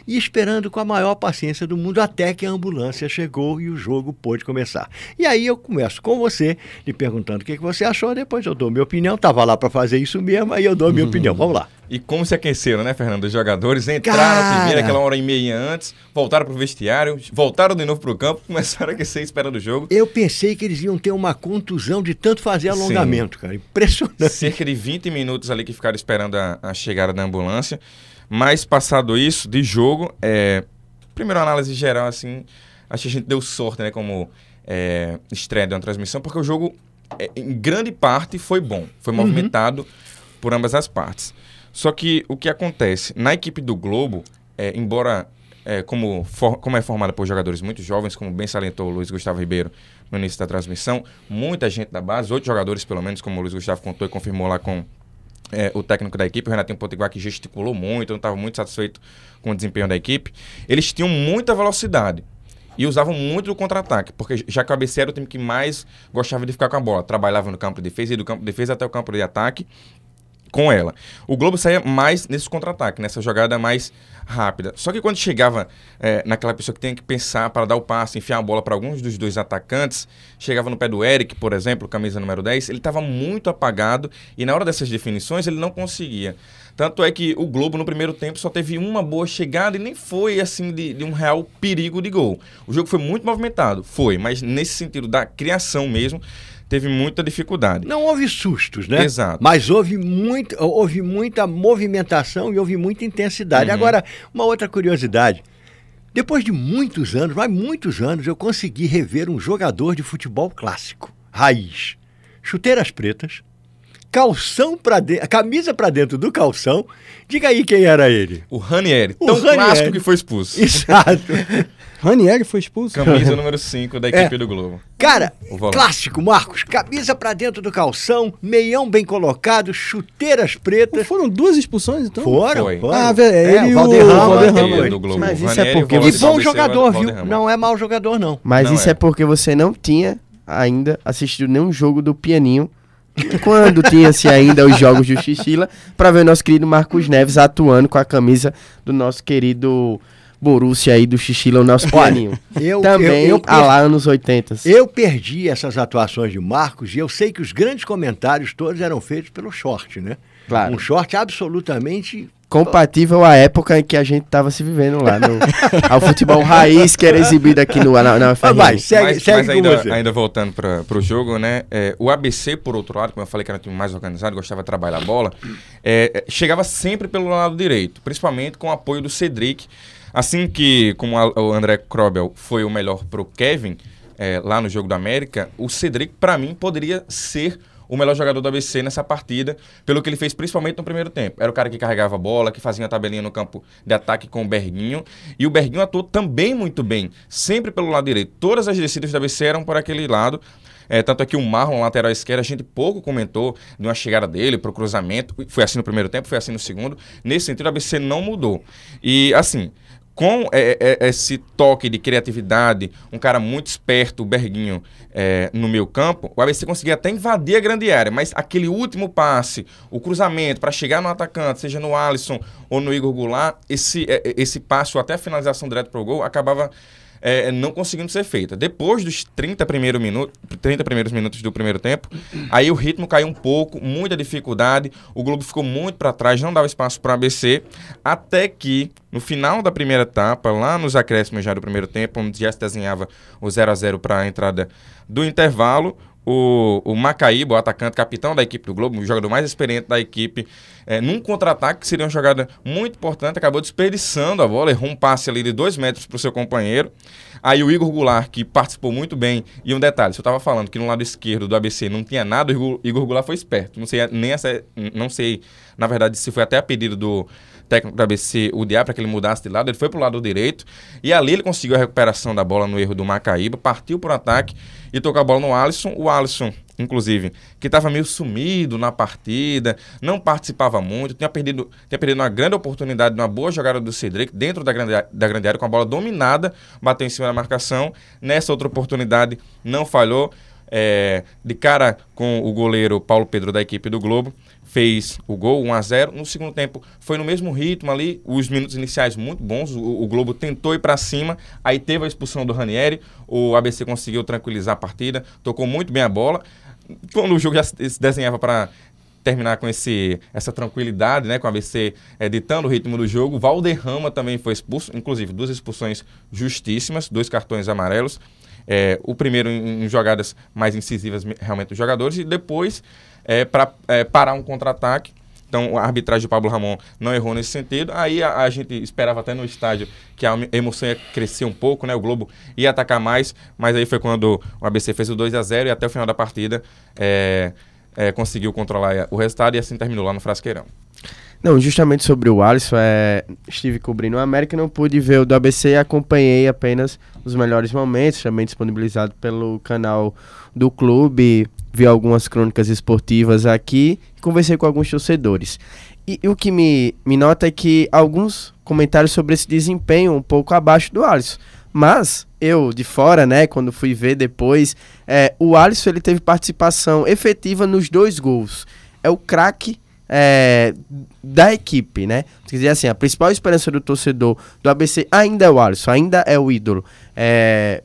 S1: e esperando com a maior paciência do mundo até que a ambulância chegou e o jogo pôde começar. E aí eu começo com você, lhe perguntando o que, que você achou, depois eu dou minha opinião, estava lá para fazer isso mesmo, aí eu dou a minha opinião. Vamos lá.
S3: E como se aqueceram, né, Fernando? Os jogadores entraram
S1: Cara!
S3: primeiro aquela hora e meia antes, voltaram pro vestiário, voltaram de novo pro campo, começaram a aquecer esperando o jogo.
S1: Eu pensei que eles iam ter uma contusão de tanto fazer alongamento, cara. Impressionante.
S3: Cerca de 20 minutos ali que ficaram esperando a, a chegada da ambulância. Mas passado isso, de jogo, é, primeiro análise geral, assim, acho que a gente deu sorte, né, como é, estreia de uma transmissão, porque o jogo é, em grande parte, foi bom. Foi movimentado por ambas as partes. Só que o que acontece? Na equipe do Globo, é, embora é, como, for- como é formada por jogadores muito jovens, como bem salientou o Luiz Gustavo Ribeiro no início da transmissão, muita gente da base, oito jogadores pelo menos, como o Luiz Gustavo contou e confirmou lá com é, o técnico da equipe, o Renatinho Potiguar, que gesticulou muito, não estava muito satisfeito com o desempenho da equipe. Eles tinham muita velocidade e usavam muito do contra-ataque, porque já o ABC era o time que mais gostava de ficar com a bola. Trabalhava no campo de defesa e do campo de defesa até o campo de ataque com ela. O Globo saía mais nesse contra-ataque, nessa jogada mais rápida. Só que quando chegava é, naquela pessoa que tem que pensar para dar o passe, enfiar a bola para alguns dos dois atacantes, chegava no pé do Eric, por exemplo, camisa número 10, ele estava muito apagado e na hora dessas definições ele não conseguia. Tanto é que o Globo no primeiro tempo só teve uma boa chegada e nem foi assim de, de um real perigo de gol. O jogo foi muito movimentado, foi, mas nesse sentido da criação mesmo, teve muita dificuldade.
S1: Não houve sustos, né?
S3: Exato.
S1: Mas houve, muito, houve muita movimentação e houve muita intensidade.
S3: Uhum.
S1: Agora, uma outra curiosidade. Depois de muitos anos, mas muitos anos, eu consegui rever um jogador de futebol clássico, raiz. Chuteiras pretas, calção para dentro, camisa para dentro do calção. Diga aí quem era ele.
S3: O Ranieri,
S1: O
S3: tão
S1: Ranieri.
S3: clássico que foi expulso.
S1: Exato.
S4: Ranieri foi expulso?
S3: Camisa número 5 da equipe do Globo.
S1: Cara, clássico, Marcos. Camisa para dentro do calção, meião bem colocado, chuteiras pretas.
S4: Foram duas expulsões, então?
S1: Foram,
S3: Foi.
S1: foram.
S4: Ah, velho, ele e o
S1: Valderrama,
S4: Valderrama.
S3: do Globo.
S2: Mas isso é porque-
S3: volante
S1: E bom jogador, viu?
S3: Valderrama.
S1: Não é mau jogador, não.
S2: Mas
S3: Não
S2: isso
S3: é.
S2: é. porque você não tinha ainda assistido nenhum jogo do Pianinho. Quando tinha-se ainda os jogos do Xixila, para ver o nosso querido Marcos Neves atuando com a camisa do nosso querido Borussia aí do Xixila, o nosso Pianinho.
S1: Eu,
S2: Também
S1: eu, eu,
S2: a lá anos 80.
S1: eu perdi essas atuações de Marcos e eu sei que os grandes comentários todos eram feitos pelo short, né?
S2: Claro.
S1: Um short absolutamente.
S2: Compatível à época em que a gente tava se vivendo lá, no, ao futebol raiz que era exibido aqui no, na, na
S1: Mas
S2: UFRN.
S1: vai, segue,
S3: mas,
S1: segue
S3: mas ainda, ainda voltando para o jogo, né? é, o ABC, por outro lado, como eu falei que era um time mais organizado, gostava de trabalhar a bola, é, é, chegava sempre pelo lado direito, principalmente com o apoio do Cedric. Assim que, como a- o André Krobel foi o melhor pro Kevin é, lá no jogo do América, o Cedric, para mim, poderia ser o melhor jogador do ABC nessa partida, pelo que ele fez principalmente no primeiro tempo. Era o cara que carregava a bola, que fazia a tabelinha no campo de ataque com o Berguinho. E o Berguinho atuou também muito bem, sempre pelo lado direito. Todas as descidas do ABC eram por aquele lado. É, tanto é que o Marlon, lateral esquerdo, a gente pouco comentou de uma chegada dele para o cruzamento. Foi assim no primeiro tempo, foi assim no segundo. Nesse sentido, o ABC não mudou. E, assim, com é, é, esse toque de criatividade, um cara muito esperto, o Berguinho, é, no meio campo, o ABC conseguia até invadir a grande área, mas aquele último passe, o cruzamento para chegar no atacante, seja no Alisson ou no Igor Goulart, esse, é, é, esse passe ou até a finalização direto para o gol acabava é, não conseguindo ser feita. Depois dos 30, primeiro minuto, 30 primeiros minutos do primeiro tempo, aí o ritmo caiu um pouco, muita dificuldade, o Globo ficou muito para trás, não dava espaço para ABC, até que no final da primeira etapa, lá nos acréscimos já do primeiro tempo, onde já se desenhava o 0 a 0 para a entrada do intervalo, o, o Macaíba, o atacante, capitão da equipe do Globo, o jogador mais experiente da equipe, é, num contra-ataque, que seria uma jogada muito importante, acabou desperdiçando a bola, errou um passe ali de dois metros para o seu companheiro. Aí o Igor Goulart, que participou muito bem, e um detalhe, se eu estava falando que no lado esquerdo do ABC não tinha nada, o Igor, Goulart foi esperto. Não sei nem essa, não sei, na verdade, se foi até a pedido do técnico do ABC, o Diá, para que ele mudasse de lado, ele foi para o lado direito, e ali ele conseguiu a recuperação da bola no erro do Macaíba, partiu para o ataque e tocou a bola no Alisson. O Alisson, inclusive, que estava meio sumido na partida, não participava muito, tinha perdido, tinha perdido uma grande oportunidade, uma boa jogada do Cedric dentro da grande, da grande área, com a bola dominada, bateu em cima da marcação. Nessa outra oportunidade, não falhou. É, de cara com o goleiro Paulo Pedro da equipe do Globo, fez o gol 1 a 0 No segundo tempo foi no mesmo ritmo ali, os minutos iniciais muito bons. O, o Globo tentou ir para cima, aí teve a expulsão do Ranieri. O ABC conseguiu tranquilizar a partida, tocou muito bem a bola. Quando o jogo já se se desenhava para terminar com esse, essa tranquilidade, né, com o ABC eh, ditando o ritmo do jogo. Valderrama também foi expulso, inclusive duas expulsões justíssimas, dois cartões amarelos. Eh, o primeiro em, em jogadas mais incisivas me- realmente dos jogadores e depois para parar um contra-ataque Então, a arbitragem do Pablo Ramon não errou nesse sentido. Aí a, a gente esperava até no estádio que a emoção ia crescer um pouco, né? O Globo ia atacar mais, mas aí foi quando o ABC fez o 2 a 0 e até o final da partida é, é, conseguiu controlar o resultado e assim terminou lá no Frasqueirão.
S2: Não, justamente sobre o Alisson, é, estive cobrindo o América, não pude ver o do ABC e acompanhei apenas os melhores momentos, também disponibilizado pelo canal do clube, vi algumas crônicas esportivas aqui e conversei com alguns torcedores. E, e, o que me, me nota é que alguns comentários sobre esse desempenho um pouco abaixo do Alisson. Mas eu, de fora, né, quando fui ver depois, é, o Alisson ele teve participação efetiva nos dois gols. É o craque é, da equipe, né? Quer dizer assim, a principal esperança do torcedor do ABC ainda é o Alisson, ainda é o ídolo. É,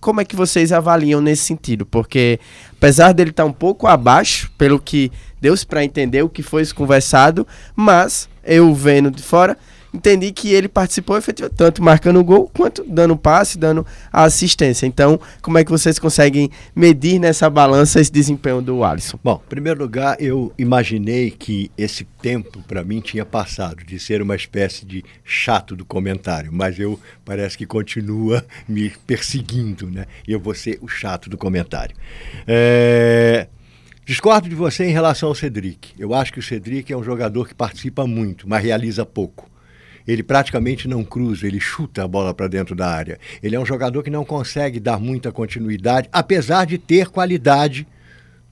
S2: como é que vocês avaliam nesse sentido? Porque apesar dele estar tá um pouco abaixo, pelo que deu-se para entender o que foi conversado, mas eu vendo de fora, entendi que ele participou efetivamente, tanto marcando o gol quanto dando passe, dando a assistência. Então, como é que vocês conseguem medir nessa balança esse desempenho do Alisson?
S1: Bom, em primeiro lugar, eu imaginei que esse tempo para mim tinha passado de ser uma espécie de chato do comentário, mas eu parece que continua me perseguindo, né? Eu vou ser o chato do comentário. É... Discordo de você em relação ao Cedric. Eu acho que o Cedric é um jogador que participa muito, mas realiza pouco ele praticamente não cruza, ele chuta a bola para dentro da área. Ele é um jogador que não consegue dar muita continuidade, apesar de ter qualidade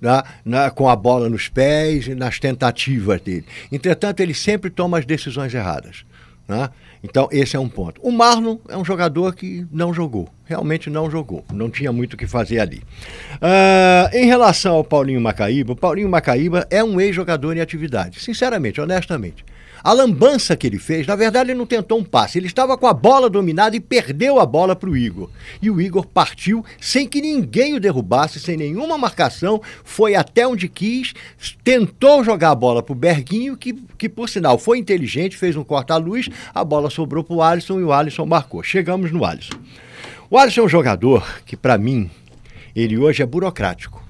S1: na, na, com a bola nos pés e nas tentativas dele. Entretanto, ele sempre toma as decisões erradas. Né? Então, esse é um ponto. O Marlon é um jogador que não jogou, realmente não jogou, não tinha muito o que fazer ali. Uh, em relação ao Paulinho Macaíba, o Paulinho Macaíba é um ex-jogador em atividade, sinceramente, honestamente. A lambança que ele fez, na verdade, ele não tentou um passe. Ele estava com a bola dominada e perdeu a bola para o Igor. E o Igor partiu sem que ninguém o derrubasse, sem nenhuma marcação. Foi até onde quis, tentou jogar a bola para o Berguinho, que, que por sinal foi inteligente, fez um corta-luz. A bola sobrou para o Alisson e o Alisson marcou. Chegamos no Alisson. O Alisson é um jogador que, para mim, ele hoje é burocrático.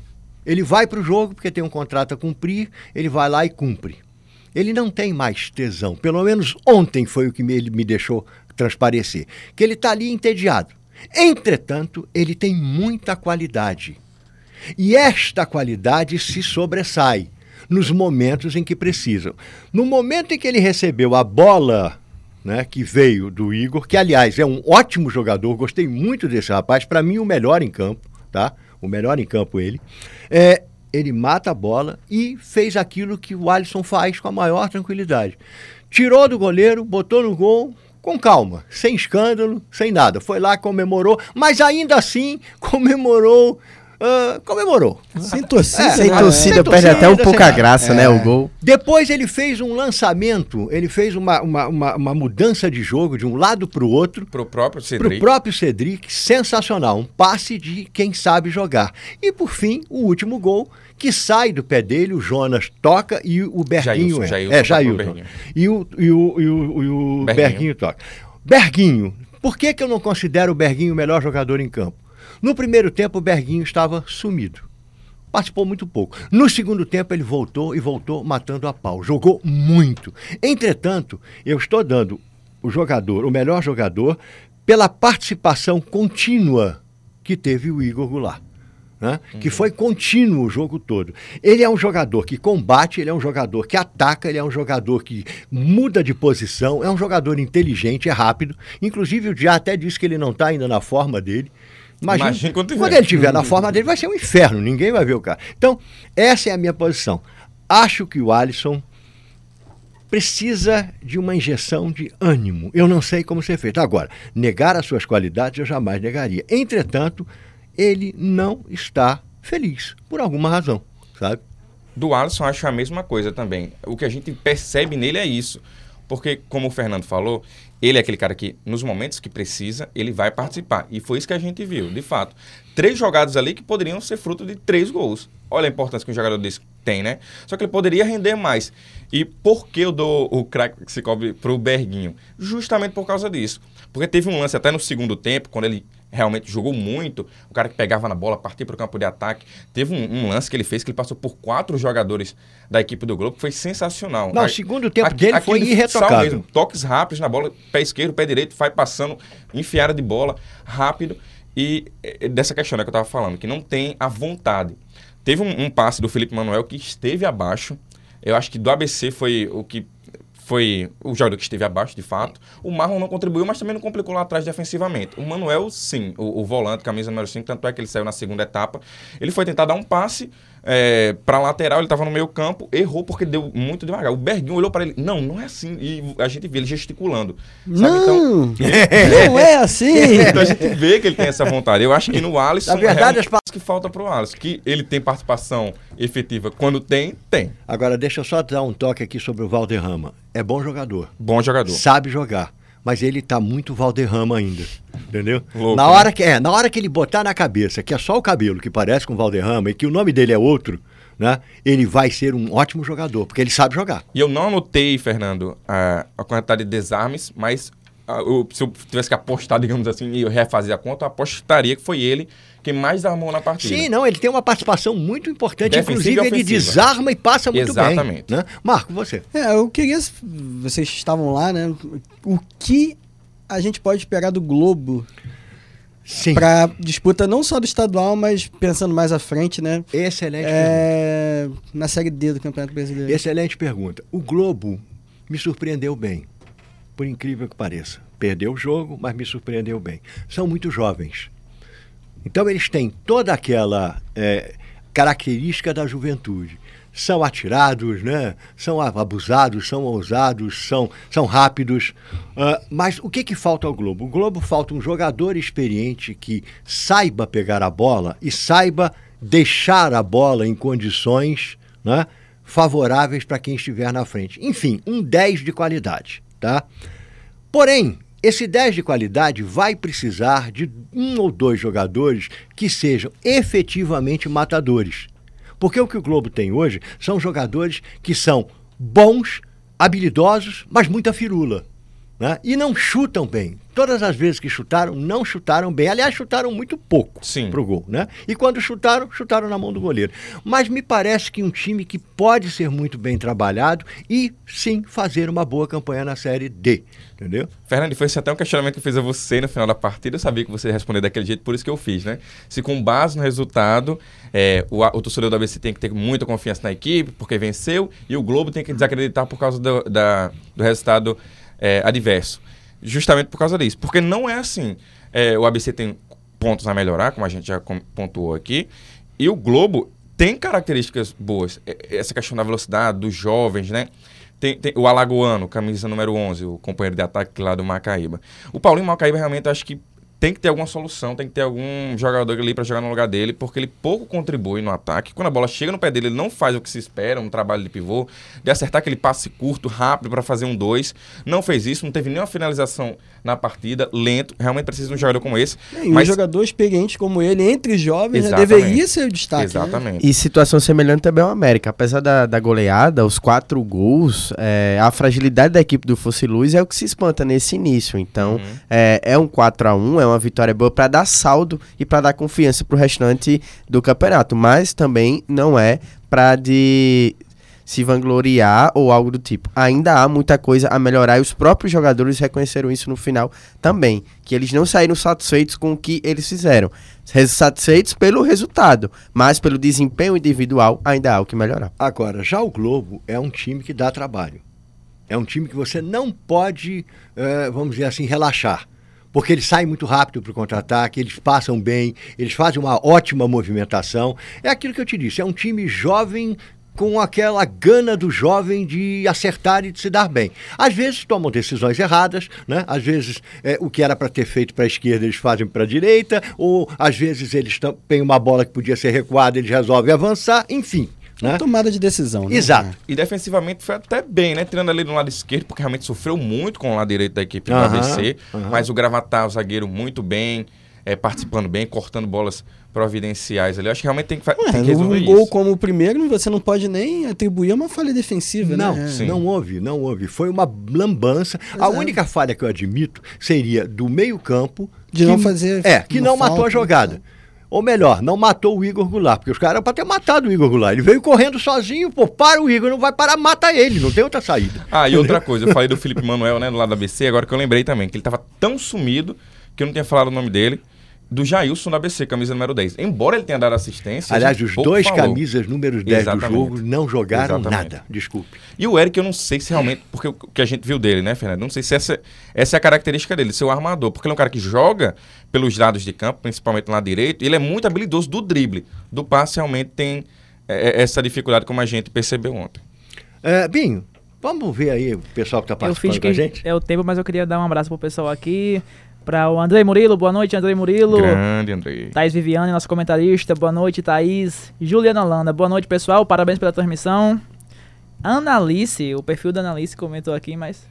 S1: Ele vai para o jogo porque tem um contrato a cumprir, ele vai lá e cumpre ele não tem mais tesão. Pelo menos ontem foi o que ele me deixou transparecer. Que ele está ali entediado. Entretanto, ele tem muita qualidade. E esta qualidade se sobressai nos momentos em que precisam. No momento em que ele recebeu a bola né, que veio do Igor, que aliás é um ótimo jogador, gostei muito desse rapaz, para mim o melhor em campo, tá? O melhor em campo ele. É, ele mata a bola e fez aquilo que o Alisson faz com a maior tranquilidade. Tirou do goleiro, botou no gol, com calma, sem escândalo, sem nada. Foi lá, comemorou, mas ainda assim comemorou Uh, comemorou.
S4: Sem torcida. É,
S2: sem,
S4: né?
S2: torcida, perde até um pouco a graça, né? O é. gol.
S1: Depois ele fez um lançamento, ele fez uma, uma, uma, uma mudança de jogo de um lado para o outro.
S3: Para o próprio Cedric.
S1: Para o próprio Cedric, sensacional. Um passe de quem sabe jogar. E por fim, o último gol, que sai do pé dele, o Jonas toca e o Berguinho
S3: Jailson,
S1: é. Jailson, é, Jailson. E o, e o, e o, e o Berguinho. Berguinho toca. Berguinho, por que, que eu não considero o Berguinho o melhor jogador em campo? No primeiro tempo, o Berguinho estava sumido. Participou muito pouco. No segundo tempo, ele voltou e voltou matando a pau. Jogou muito. Entretanto, eu estou dando o jogador, o melhor jogador, pela participação contínua que teve o Igor Goulart. Né? Uhum. Que foi contínuo o jogo todo. Ele é um jogador que combate, ele é um jogador que ataca, ele é um jogador que muda de posição, é um jogador inteligente, é rápido. Inclusive, o Dia até disse que ele não está ainda na forma dele. Imagina, Imagina quando, quando ele estiver na forma dele, vai ser um inferno, ninguém vai ver o cara. Então, essa é a minha posição. Acho que o Alisson precisa de uma injeção de ânimo. Eu não sei como ser feito. Agora, negar as suas qualidades eu jamais negaria. Entretanto, ele não está feliz, por alguma razão, sabe?
S3: Do Alisson, acho a mesma coisa também. O que a gente percebe nele é isso. Porque, como o Fernando falou, ele é aquele cara que, nos momentos que precisa, ele vai participar. E foi isso que a gente viu, de fato. Três jogadas ali que poderiam ser fruto de três gols. Olha a importância que um jogador desse tem, né? Só que ele poderia render mais. E por que eu dou o craque que se cobre pro Berguinho? Justamente por causa disso. Porque teve um lance até no segundo tempo, quando ele realmente jogou muito, o cara que pegava na bola, partia para o campo de ataque. Teve um, um, lance que ele fez que ele passou por quatro jogadores da equipe do Globo, que foi sensacional.
S1: Não, o segundo tempo dele foi irretocável. Mesmo,
S3: toques rápidos na bola, pé esquerdo, pé direito, vai passando, enfiada de bola, rápido. E dessa questão né, que eu estava falando, que não tem a vontade. Teve um, um passe do Felipe Manuel que esteve abaixo. Eu acho que do ABC foi o que foi o jogador que esteve abaixo, de fato. O Marlon não contribuiu, mas também não complicou lá atrás defensivamente. O Manuel, sim, o, o volante, camisa número 5, tanto é que ele saiu na segunda etapa. Ele foi tentar dar um passe é, para lateral, ele estava no meio campo, errou porque deu muito devagar. O Berguinho olhou para ele, não, não é assim. E a gente vê ele gesticulando.
S4: Sabe? Não, então, não é assim.
S3: então a gente vê que ele tem essa vontade. Eu acho que no Alisson, na verdade, é as que falta para o Alisson, que ele tem participação efetiva. Quando tem, tem.
S1: Agora, deixa eu só dar um toque aqui sobre o Valderrama. É bom jogador.
S3: Bom jogador.
S1: Sabe jogar. Mas ele tá muito Valderrama ainda. Entendeu? Louco, na, hora né? que, é, na hora que ele botar na cabeça que é só o cabelo que parece com o Valderrama e que o nome dele é outro, né? Ele vai ser um ótimo jogador, porque ele sabe jogar.
S3: E eu não anotei, Fernando, a, a quantidade de desarmes, mas a, eu, se eu tivesse que apostar, digamos assim, e refazer a conta, eu apostaria que foi ele quem mais armou na partida.
S1: Sim, não, ele tem uma participação muito importante. Defensiva Inclusive, ele desarma e passa muito Exatamente. bem. Né? Marco, você.
S4: É, eu queria. Vocês estavam lá, né? O que a gente pode esperar do Globo para disputa não só do estadual, mas pensando mais à frente, né?
S1: Excelente
S4: é... pergunta. Na Série D do Campeonato Brasileiro.
S1: Excelente pergunta. O Globo me surpreendeu bem, por incrível que pareça. Perdeu o jogo, mas me surpreendeu bem. São muito jovens. Então eles têm toda aquela é, característica da juventude. São atirados, né? são abusados, são ousados, são, são rápidos. Uh, mas o que, que falta ao Globo? O Globo falta um jogador experiente que saiba pegar a bola e saiba deixar a bola em condições né, favoráveis para quem estiver na frente. Enfim, um 10 de qualidade. Tá? Porém, esse 10 de qualidade vai precisar de um ou dois jogadores que sejam efetivamente matadores. Porque o que o Globo tem hoje são jogadores que são bons, habilidosos, mas muita firula. Né? E não chutam bem. Todas as vezes que chutaram, não chutaram bem. Aliás, chutaram muito pouco para o gol. Né? E quando chutaram, chutaram na mão do goleiro. Mas me parece que um time que pode ser muito bem trabalhado e sim fazer uma boa campanha na Série D. Entendeu?
S3: Fernando, foi até um questionamento que eu fiz a você no final da partida. Eu sabia que você ia responder daquele jeito, por isso que eu fiz, né? Se com base no resultado, é, o, o torcedor do ABC tem que ter muita confiança na equipe, porque venceu, e o Globo tem que desacreditar por causa do, da, do resultado é, adverso. Justamente por causa disso. Porque não é assim. É, o ABC tem pontos a melhorar, como a gente já pontuou aqui, e o Globo tem características boas. Essa questão da velocidade, dos jovens, né? Tem, tem, o Alagoano, camisa número 11, o companheiro de ataque lá do Macaíba. O Paulinho Macaíba realmente acho que tem que ter alguma solução, tem que ter algum jogador ali para jogar no lugar dele, porque ele pouco contribui no ataque. Quando a bola chega no pé dele, ele não faz o que se espera, um trabalho de pivô, de acertar aquele passe curto, rápido para fazer um dois. Não fez isso, não teve nenhuma finalização na partida, lento. Realmente precisa de um jogador como esse.
S4: E mas... um jogador experiente como ele, entre jovens, né, deveria ser o destaque.
S2: Né? Exatamente. Né? E situação semelhante também ao América. Apesar da, da goleada, os quatro gols, é, a fragilidade da equipe do Fosse Luz é o que se espanta nesse início. Então, uhum. é, é um 4 a 1 é uma vitória boa para dar saldo e para dar confiança para o restante do campeonato, mas também não é para de se vangloriar ou algo do tipo. Ainda há muita coisa a melhorar e os próprios jogadores reconheceram isso no final também, que eles não saíram satisfeitos com o que eles fizeram. Satisfeitos pelo resultado, mas pelo desempenho individual ainda há o que melhorar.
S1: Agora, já o Globo é um time que dá trabalho. É um time que você não pode, uh, vamos dizer assim, relaxar porque eles saem muito rápido para o contra-ataque, eles passam bem, eles fazem uma ótima movimentação. É aquilo que eu te disse, é um time jovem com aquela gana do jovem de acertar e de se dar bem. Às vezes tomam decisões erradas, né? Às vezes é, o que era para ter feito para a esquerda eles fazem para a direita, ou às vezes eles têm uma bola que podia ser recuada, eles resolvem avançar, enfim. Né?
S4: Tomada de decisão, né?
S1: Exato.
S3: E defensivamente foi até bem, né? Tirando ali no lado esquerdo, porque realmente sofreu muito com o lado direito da equipe do ABC. Mas o Gravatar, o zagueiro, muito bem, é, participando bem, cortando bolas providenciais ali. Eu acho que realmente tem que,
S4: Ué,
S3: tem que resolver
S4: um gol
S3: isso.
S4: como o primeiro, você não pode nem atribuir a uma falha defensiva,
S1: Não,
S4: né?
S3: Sim.
S1: não houve, não houve. Foi uma lambança. a
S4: é.
S1: única falha que eu admito seria do meio-campo.
S4: De
S1: que-
S4: não fazer
S1: É, que não matou
S4: falta,
S1: a jogada.
S4: né?
S1: Ou melhor, não matou o Igor Goulart, porque os caras eram pra ter matado o Igor Goulart. Ele veio correndo sozinho, pô, para o Igor, não vai parar, mata ele, não tem outra saída.
S3: Ah, e outra coisa, eu falei do Felipe Manuel, né, do lado da ABC, agora que eu lembrei também, que ele tava tão sumido que eu não tinha falado o nome dele. Do Jailson da ABC, camisa número 10. Embora ele tenha dado assistência. a
S1: Aliás, os dois
S3: falou.
S1: camisas números 10
S3: Exatamente.
S1: do jogo não jogaram
S3: Exatamente.
S1: nada, desculpe.
S3: E o Eric, eu não sei se realmente. Porque o que a gente viu dele, né, Fernando? Não sei se essa, essa é a característica dele, ser o armador. Porque ele é um cara que joga pelos lados de campo, principalmente lá direito, e ele é muito habilidoso do drible. Do passe, realmente tem é, é, essa dificuldade, como a gente percebeu ontem.
S1: É, Binho, vamos ver aí o pessoal que está
S5: Eu
S1: participando
S5: fiz
S1: com a
S5: que
S1: gente?
S5: é o tempo, mas eu queria dar um abraço pro pessoal aqui. Pra o André Murilo, boa noite, André Murilo.
S3: Grande, Andrei.
S5: Thaís Viviane, nossa comentarista, boa noite, Thaís. Juliana Holanda, boa noite, pessoal, parabéns pela transmissão. Analice, o perfil da Analice comentou aqui, mas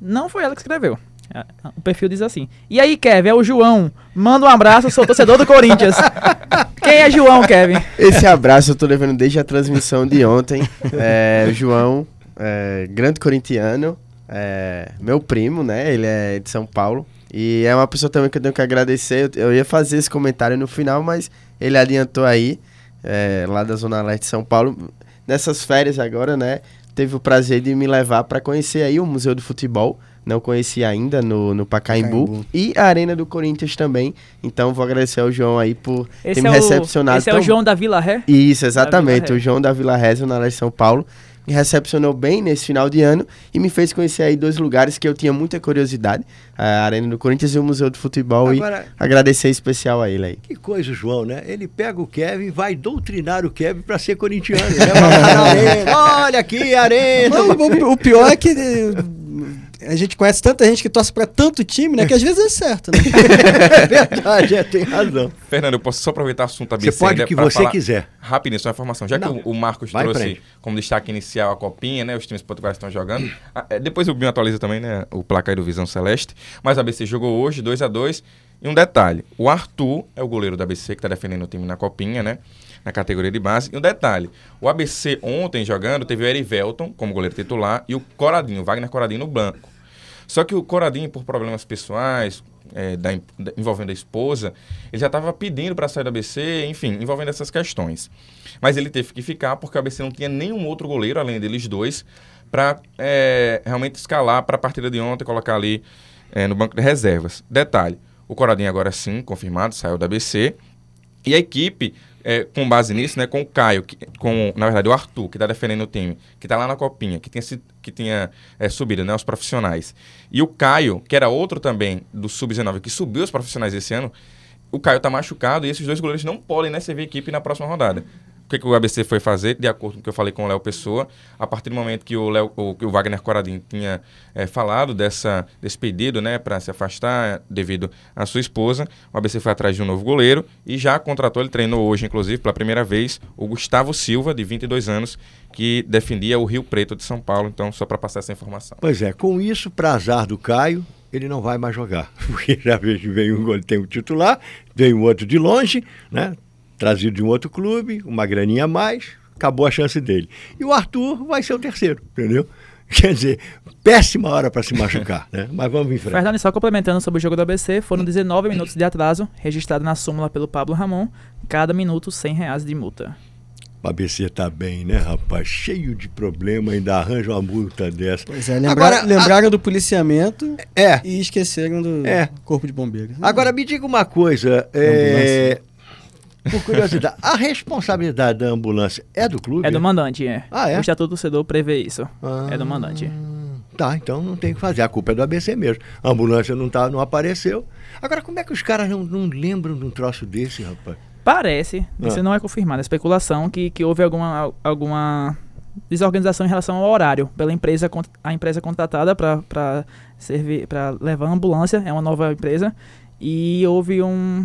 S5: não foi ela que escreveu. É, O perfil diz assim: E aí, Kevin, é o João. Manda um abraço, sou torcedor do Corinthians. Quem é João, Kevin?
S2: Esse abraço eu tô levando desde a transmissão de ontem. É, o João, é, grande corintiano, é, meu primo, né? Ele é de São Paulo. E é uma pessoa também que eu tenho que agradecer. Eu, eu ia fazer esse comentário no final, mas ele adiantou aí, é, lá da Zona Leste de São Paulo. Nessas férias agora, né? Teve o prazer de me levar para conhecer aí o Museu do Futebol. Não conhecia ainda no, no Pacaembu.
S4: Pacaembu.
S2: E a Arena do Corinthians também. Então vou agradecer ao João aí por
S5: Esse
S2: ter
S5: é
S2: me
S5: o,
S2: recepcionado.
S5: esse é o
S2: tão-
S5: João da Vila Ré.
S2: isso, exatamente.
S5: Ré.
S2: O João da Vila Reza, na Leste de São Paulo, me recepcionou bem nesse final de ano e me fez conhecer aí dois lugares que eu tinha muita curiosidade: a Arena do Corinthians e o Museu do Futebol.
S1: Agora-
S2: E agradecer especial a ele aí.
S1: Que coisa, o João, né? Ele pega o Kevin e vai doutrinar o Kevin para ser corintiano. Né? Vai lá na arena, Olha aqui, a arena.
S4: Não, o, pior é que a gente conhece tanta gente que torce pra tanto time, né? Que às vezes é certo, né?
S1: É verdade, é, tem razão.
S3: Fernando, eu posso só aproveitar o assunto
S1: Você
S3: ABC
S1: pode o que você quiser.
S3: Rapidinho, só uma informação. Já
S1: Não.
S3: que o, o Marcos
S1: Vai
S3: trouxe como destaque inicial a copinha, né? Os times potiguares estão jogando. Ah, é, depois o Binho atualiza também, né? O placar aí do Visão Celeste. Mas a ABC jogou hoje, 2 a 2 E um detalhe: o Arthur é o goleiro da ABC que está defendendo o time na copinha, né? Na categoria de base. E um detalhe: o ABC ontem jogando teve o Erivelton como goleiro titular e o Coradinho, o Wagner Coradinho no banco. Só que o Coradinho, por problemas pessoais, é, da, da- envolvendo a esposa, ele já estava pedindo para sair do ABC, enfim, envolvendo essas questões. Mas ele teve que ficar porque o ABC não tinha nenhum outro goleiro, além deles dois, para realmente escalar para a partida de ontem, colocar ali é, no banco de reservas. Detalhe, o Coradinho agora sim, confirmado, saiu da ABC. E a equipe, é, com base nisso, né, com o Caio, que- com, na verdade, o Arthur, que está defendendo o time, que está lá na copinha, que tinha, que tinha é, subido, né, os profissionais. E o Caio, que era outro também do Sub-19, que subiu os profissionais esse ano, o Caio está machucado e esses dois goleiros não podem né, servir equipe na próxima rodada. Que, que o ABC foi fazer, de acordo com o que eu falei com o Léo Pessoa, a partir do momento que o, Léo, o, que o Wagner Coradinho tinha é, falado dessa, desse pedido né, para se afastar devido à sua esposa, o ABC foi atrás de um novo goleiro e já contratou, ele treinou hoje, inclusive, pela primeira vez, o Gustavo Silva, de 22 anos, que defendia o Rio Preto de São Paulo. Então, só para passar essa informação.
S1: Pois é, com isso, para azar do Caio, ele não vai mais jogar. Porque já vejo, veio um gol, tem um titular, veio outro de longe, né? Trazido de um outro clube, uma graninha a mais, acabou a chance dele. E o Arthur vai ser o terceiro, entendeu? Quer dizer, péssima hora para se machucar, né? Mas vamos em frente.
S5: Fernando, só complementando sobre o jogo do ABC, foram 19 minutos de atraso, registrado na súmula pelo Pablo Ramon, cada minuto 100 reais de multa.
S1: O ABC tá bem, né, rapaz? Cheio de problema, ainda arranja uma multa dessa.
S4: Pois é, lembra-
S1: Agora, a-
S4: lembraram do policiamento
S1: É.
S4: e esqueceram do
S1: É.
S4: corpo de bombeiros.
S1: Agora me diga uma coisa, é, por curiosidade, a responsabilidade da ambulância é do clube?
S5: É do mandante, é.
S1: Ah, é?
S5: O Estatuto do Torcedor prevê isso.
S1: Ah.
S5: É do mandante.
S1: Tá, então não tem o que fazer. A culpa é do ABC mesmo. A ambulância não, tá, não apareceu. Agora, como é que os caras não, não lembram de um troço desse, rapaz?
S5: Parece, isso
S1: Ah.
S5: não é confirmado, é especulação que, que houve alguma, alguma desorganização em relação ao horário pela empresa a empresa contratada para servir para levar a ambulância é uma nova empresa e houve um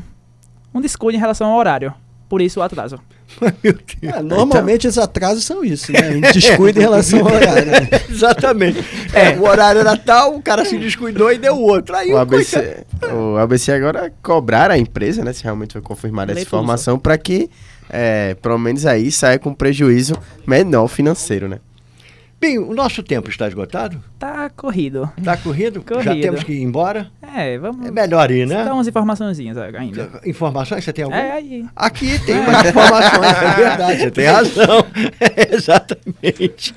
S5: um descuido em relação ao horário por isso o atraso
S1: Meu Deus.
S4: É, normalmente os atrasos são isso, né? Descuido em relação ao horário. né?
S1: Exatamente. o horário era tal, o cara se descuidou e deu outro. Aí
S2: O
S1: o
S2: ABC, o ABC agora cobrar a empresa, né? Se realmente foi confirmada essa informação, para que, é, pelo menos aí, saia com prejuízo menor financeiro, né?
S1: Bem, o nosso tempo está esgotado?
S5: Tá corrido.
S1: Está corrido? Já
S5: Corrido.
S1: temos que ir embora?
S5: É, vamos.
S1: É melhor ir, né?
S5: Dar umas informaçõezinhas ainda.
S1: Informações, você tem alguma?
S5: É, aí.
S1: Aqui tem umas informações, é verdade, você tem razão. Exatamente.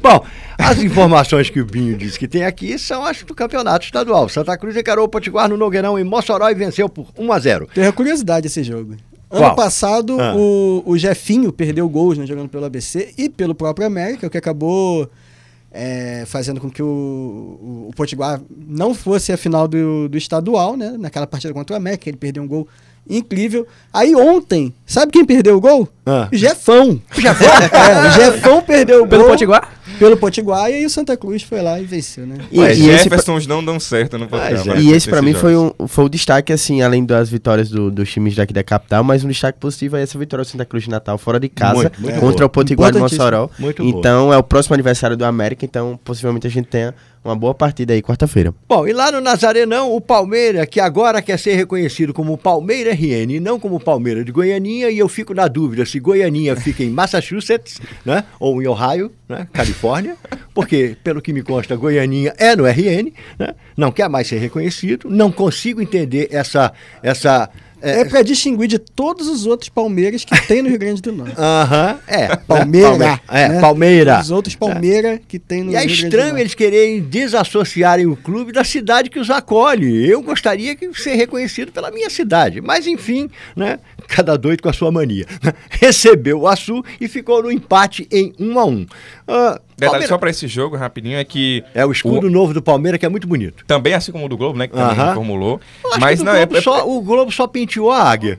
S1: Bom, as informações que o Binho disse que tem aqui são as do campeonato estadual. Santa Cruz encarou o Potiguar no Nogueirão em Mossoró e venceu por 1 a 0
S4: Tem uma curiosidade esse jogo.
S1: Qual?
S4: Ano passado,
S1: Ah.
S4: o, o Jefinho perdeu gols né, jogando pelo ABC e pelo próprio América, o que acabou é, fazendo com que o, o, o Potiguar não fosse a final do, do estadual, né? Naquela partida contra o América, ele perdeu um gol incrível. Aí ontem, sabe quem perdeu o gol?
S1: Ah.
S4: Jefão. O Jefão? é, o Jefão perdeu o
S5: Pelo
S4: gol
S5: Potiguar?
S4: pelo Potiguar e aí o Santa Cruz foi lá e venceu, né?
S2: E,
S3: Mas
S2: e esse,
S3: Jeffersons não dão certo no.
S1: Mas é.
S3: vai
S2: e esse pra mim foi, um, foi o destaque, assim, além das vitórias do- dos times daqui da capital, mas um destaque positivo é essa vitória do Santa Cruz de Natal fora de casa
S1: Muito, muito
S2: contra
S1: boa.
S2: o Potiguar de. Mossoró.
S1: Muito boa.
S2: então é o próximo aniversário do América, então possivelmente a gente tenha uma boa partida aí quarta-feira.
S1: Bom, e lá no Nazarenão, o Palmeira, que agora quer ser reconhecido como Palmeira RN e não como Palmeira de Goianinha, e eu fico na dúvida se Goianinha fica em Massachusetts, né? Ou em Ohio, né? Califórnia, porque, pelo que me consta, Goianinha é no RN, né? Não quer mais ser reconhecido, não consigo entender essa. essa
S4: É, pra distinguir de todos os outros Palmeiras que tem no Rio Grande do Norte.
S1: Aham, é.
S4: Palmeira.
S1: Palme- É,
S4: né?
S1: Palmeira.
S4: Os outros Palmeira que tem no
S1: E é
S4: Rio Grande do
S1: estranho
S4: Norte.
S1: eles quererem desassociarem o clube da cidade que os acolhe. Eu gostaria de ser reconhecido pela minha cidade. Mas, enfim, né? Cada doido com a sua mania. Recebeu o Açu e ficou no empate em 1 a 1 Ah,
S3: Detalhe
S1: Palmeira-
S3: só pra esse jogo, rapidinho, é que
S1: É o escudo novo do Palmeiras que é muito bonito.
S3: também, assim como o do Globo, né? Que também
S1: Aham.
S3: formulou.
S1: Eu acho
S3: Mas não,
S1: o,
S3: é,
S1: Globo só, o Globo só penteou a águia.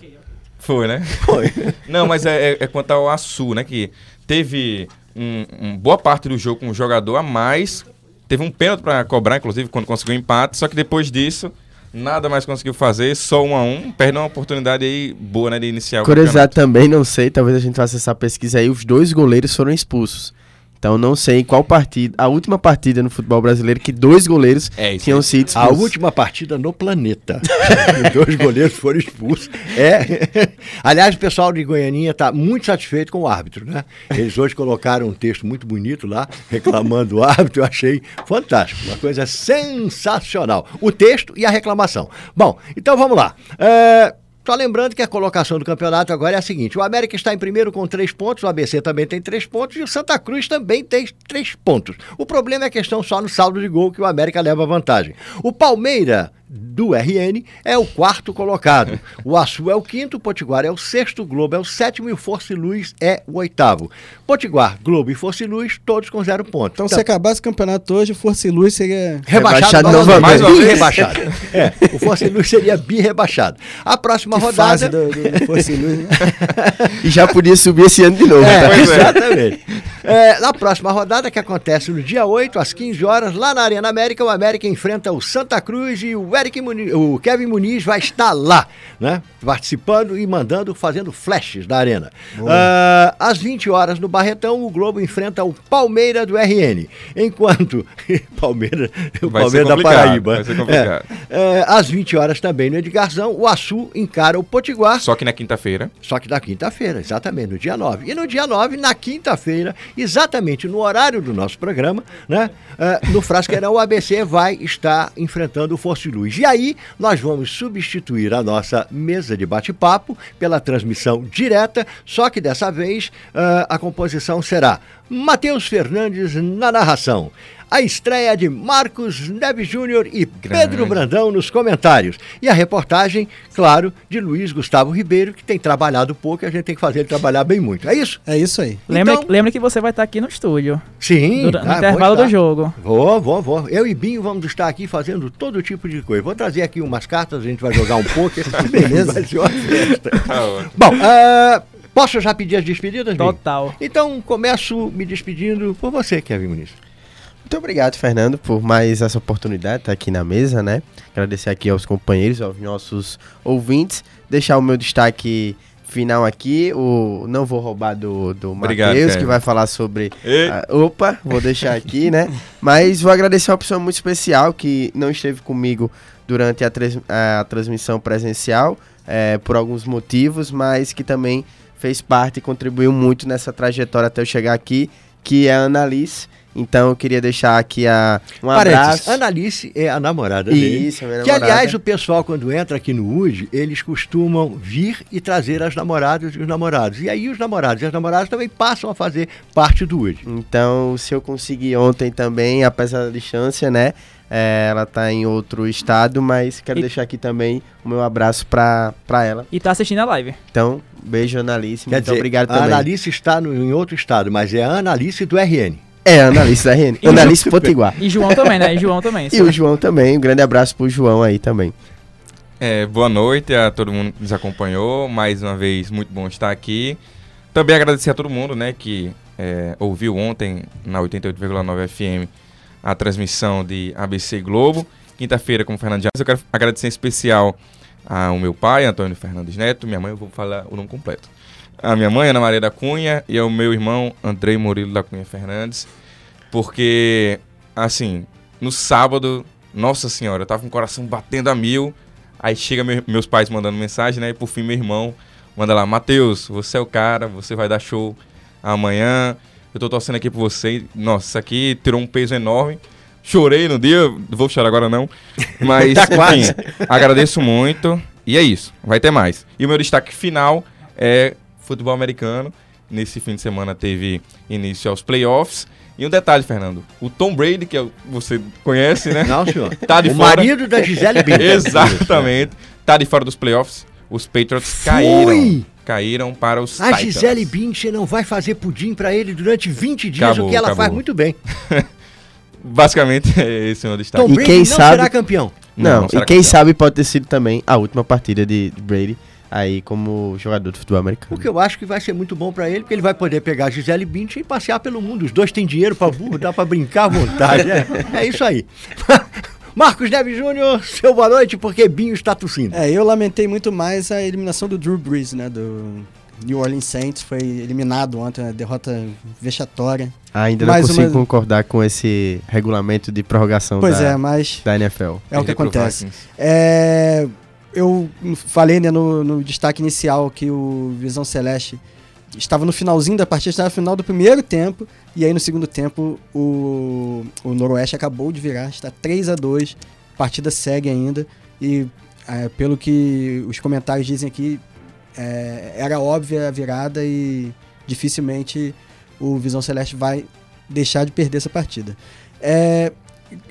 S3: Foi, né?
S1: Foi.
S3: Não, mas é, é- é quanto ao Açu, né? Que teve um, um boa parte do jogo com um jogador a mais. Teve um pênalti pra cobrar, inclusive, quando conseguiu o empate. Só que depois disso, nada mais conseguiu fazer. Só um a um. Perdeu uma oportunidade aí boa, né? De iniciar o
S2: Curiosidade também, não sei, talvez a gente faça essa pesquisa aí, os dois goleiros foram expulsos. Então não sei qual partida, a última partida no futebol brasileiro que dois goleiros
S3: É isso
S2: tinham sido
S1: A
S2: expulsos.
S1: última partida no planeta. Os dois goleiros foram expulsos. É. Aliás, o pessoal de Goianinha está muito satisfeito com o árbitro, né? Eles hoje colocaram um texto muito bonito lá, reclamando do árbitro. Eu achei fantástico. Uma coisa sensacional. O texto e a reclamação. Bom, então vamos lá. É, Só lembrando que a colocação do campeonato agora é a seguinte: o América está em primeiro com três pontos, o ABC também tem três pontos e o Santa Cruz também tem três pontos. O problema é a questão só no saldo de gol que o América leva vantagem. O Palmeira do RN é o quarto colocado. O Açu é o quinto, o Potiguar é o sexto, o Globo é o sétimo e o Força e Luz é o oitavo. Potiguar, Globo e Força e Luz, todos com zero pontos.
S4: Então, se acabasse o campeonato hoje, Força e Luz seria.
S1: Rebaixado,
S2: Rebaixado
S1: novamente.
S3: Mais uma vez.
S1: Bi-rebaixado. É, o Força e Luz seria bi-rebaixado. A próxima
S4: Que
S1: rodada...
S4: fase do, do Força e Luz, né?
S2: E já podia subir esse ano de novo.
S1: É,
S2: tá?
S1: Exatamente. É, na próxima rodada, que acontece no dia 8, às 15 horas, lá na Arena América, o América enfrenta o Santa Cruz e o, Eric Muniz, o Kevin Muniz vai estar lá, né? Participando e mandando, fazendo flashes da Arena. Ah, às 20 horas, no Barretão, o Globo enfrenta o Palmeira do RN. Enquanto. Palmeira, o
S3: Vai ser
S1: Palmeira da Paraíba.
S3: vai ser complicado.
S1: É, é, às 20 horas também no Edgarzão, o Açu encara o Potiguar.
S3: Só que na quinta-feira.
S1: Só que na quinta-feira, exatamente, no dia 9. E no dia 9, na quinta-feira, exatamente no horário do nosso programa, né? eh, no Frasqueirão, o ABC vai estar enfrentando o Força e E aí, nós vamos substituir a nossa mesa de bate-papo pela transmissão direta, só que dessa vez eh, a composição será Matheus Fernandes na narração. A estreia de Marcos Neves Júnior e Pedro
S3: Grande.
S1: Brandão nos comentários. E a reportagem, claro, de Luiz Gustavo Ribeiro, que tem trabalhado pouco e a gente tem que fazer ele trabalhar bem muito. É isso?
S4: É isso aí.
S5: Lembra,
S1: Então-
S5: lembra que você vai estar aqui no estúdio,
S1: Sim.
S5: dura- no
S1: ah,
S5: intervalo do jogo.
S1: Vou, vou, vou. Eu e Binho vamos estar aqui fazendo todo tipo de coisa. Vou trazer aqui umas cartas, a gente vai jogar um pouco.
S4: Beleza.
S1: Vai ser uma festa.
S3: Tá.
S1: Bom, ah, posso já pedir as despedidas, Binho?
S5: Total.
S1: Então, começo me despedindo por você, Kevin Muniz.
S2: Muito obrigado, Fernando, por mais essa oportunidade de estar aqui na mesa, né? Agradecer aqui aos companheiros, aos nossos ouvintes. Deixar o meu destaque final aqui. O não vou roubar do, do Matheus, que vai falar sobre. Opa, vou deixar aqui, né? Mas vou agradecer uma pessoa muito especial que não esteve comigo durante a, a transmissão presencial, eh, por alguns motivos, mas que também fez parte e contribuiu muito nessa trajetória até eu chegar aqui, que é a Annalise. Então eu queria deixar aqui a, um
S1: Parênteses,
S2: abraço.
S1: Analice é a namorada dele.
S2: Isso, a minha
S1: Que,
S2: namorada.
S1: aliás, o pessoal, quando entra aqui no UD, eles costumam vir e trazer as namoradas e os namorados. E aí os namorados e as namoradas também passam a fazer parte do UD.
S2: Então, se eu conseguir ontem também, apesar da distância, né? é, ela tá em outro estado, mas quero
S5: E-
S2: deixar aqui também o meu abraço pra, pra ela.
S5: E tá assistindo a live.
S2: Então, beijo, Analice.
S1: Quer
S2: Muito
S1: dizer,
S2: obrigado
S1: a
S2: também.
S1: Analice está no- em outro estado, mas é a Analice do RN.
S2: É, Analice da RN. Analice Potiguar.
S5: E João também, né? E João também.
S2: E o João também. Um grande abraço pro João aí também.
S3: É, boa noite a todo mundo que nos acompanhou. Mais uma vez, muito bom estar aqui. Também agradecer a todo mundo né, que é, ouviu ontem na 88,9 FM a transmissão de ABC Globo. Quinta-feira com o Fernando Dias. Eu quero agradecer em especial ao meu pai, Antônio Fernandes Neto. Minha mãe, eu vou falar o nome completo. A minha mãe, Ana Maria da Cunha, e ao meu irmão, Andrei Murilo da Cunha Fernandes. Porque, assim, no sábado, nossa senhora, eu tava com o coração batendo a mil. Aí chega meu- meus pais mandando mensagem, né? E por fim meu irmão manda lá, Matheus, você é o cara, você vai dar show amanhã. Eu tô torcendo aqui por você. Nossa, isso aqui tirou um peso enorme. Chorei no dia, não vou chorar agora não. Mas,
S1: Tá
S3: enfim, agradeço muito. E é isso, vai ter mais. E o meu destaque final é futebol americano. Nesse fim de semana teve início aos playoffs. E um detalhe, Fernando. O Tom Brady, que é você conhece, né?
S1: Não, senhor.
S3: Tá de
S1: o
S3: fora.
S1: marido da Gisele Bündchen.
S3: Exatamente. Tá de fora dos playoffs. Os Patriots caíram.
S1: Fui!
S3: Caíram para os
S1: A
S3: Titans.
S1: Gisele Bündchen não vai fazer pudim pra ele durante 20 dias,
S3: Acabou,
S1: o que ela
S3: acabou.
S1: faz muito bem.
S3: Basicamente, é esse o meu destaque.
S1: Tom
S2: E
S1: Brady
S2: quem
S1: não
S2: sabe-
S1: será campeão.
S2: Não,
S3: não será
S2: e quem
S3: campeão.
S2: sabe pode ter sido também a última partida de Brady aí como jogador de futebol americano.
S1: O que eu acho que vai ser muito bom pra ele, porque ele vai poder pegar a Gisele Bündchen e passear pelo mundo. Os dois têm dinheiro pra burro, dá pra brincar à vontade. É, é isso aí. Marcos Neves Júnior, seu boa noite, porque Binho está tossindo.
S4: É, eu lamentei muito mais a eliminação do Drew Brees, né? Do New Orleans Saints. Foi eliminado ontem, uma derrota vexatória.
S2: Ainda
S4: Mais
S2: não consigo
S4: uma-
S2: concordar com esse regulamento de prorrogação
S4: Pois
S2: da,
S4: é, mas
S2: da NFL.
S4: é o que acontece. É, eu falei né, no, no destaque inicial que o Visão Celeste estava no finalzinho da partida, estava no final do primeiro tempo, e aí no segundo tempo o, o Noroeste acabou de virar, está 3 a 2 a partida segue ainda, e é, pelo que os comentários dizem aqui, é, era óbvia a virada e dificilmente o Visão Celeste vai deixar de perder essa partida. É,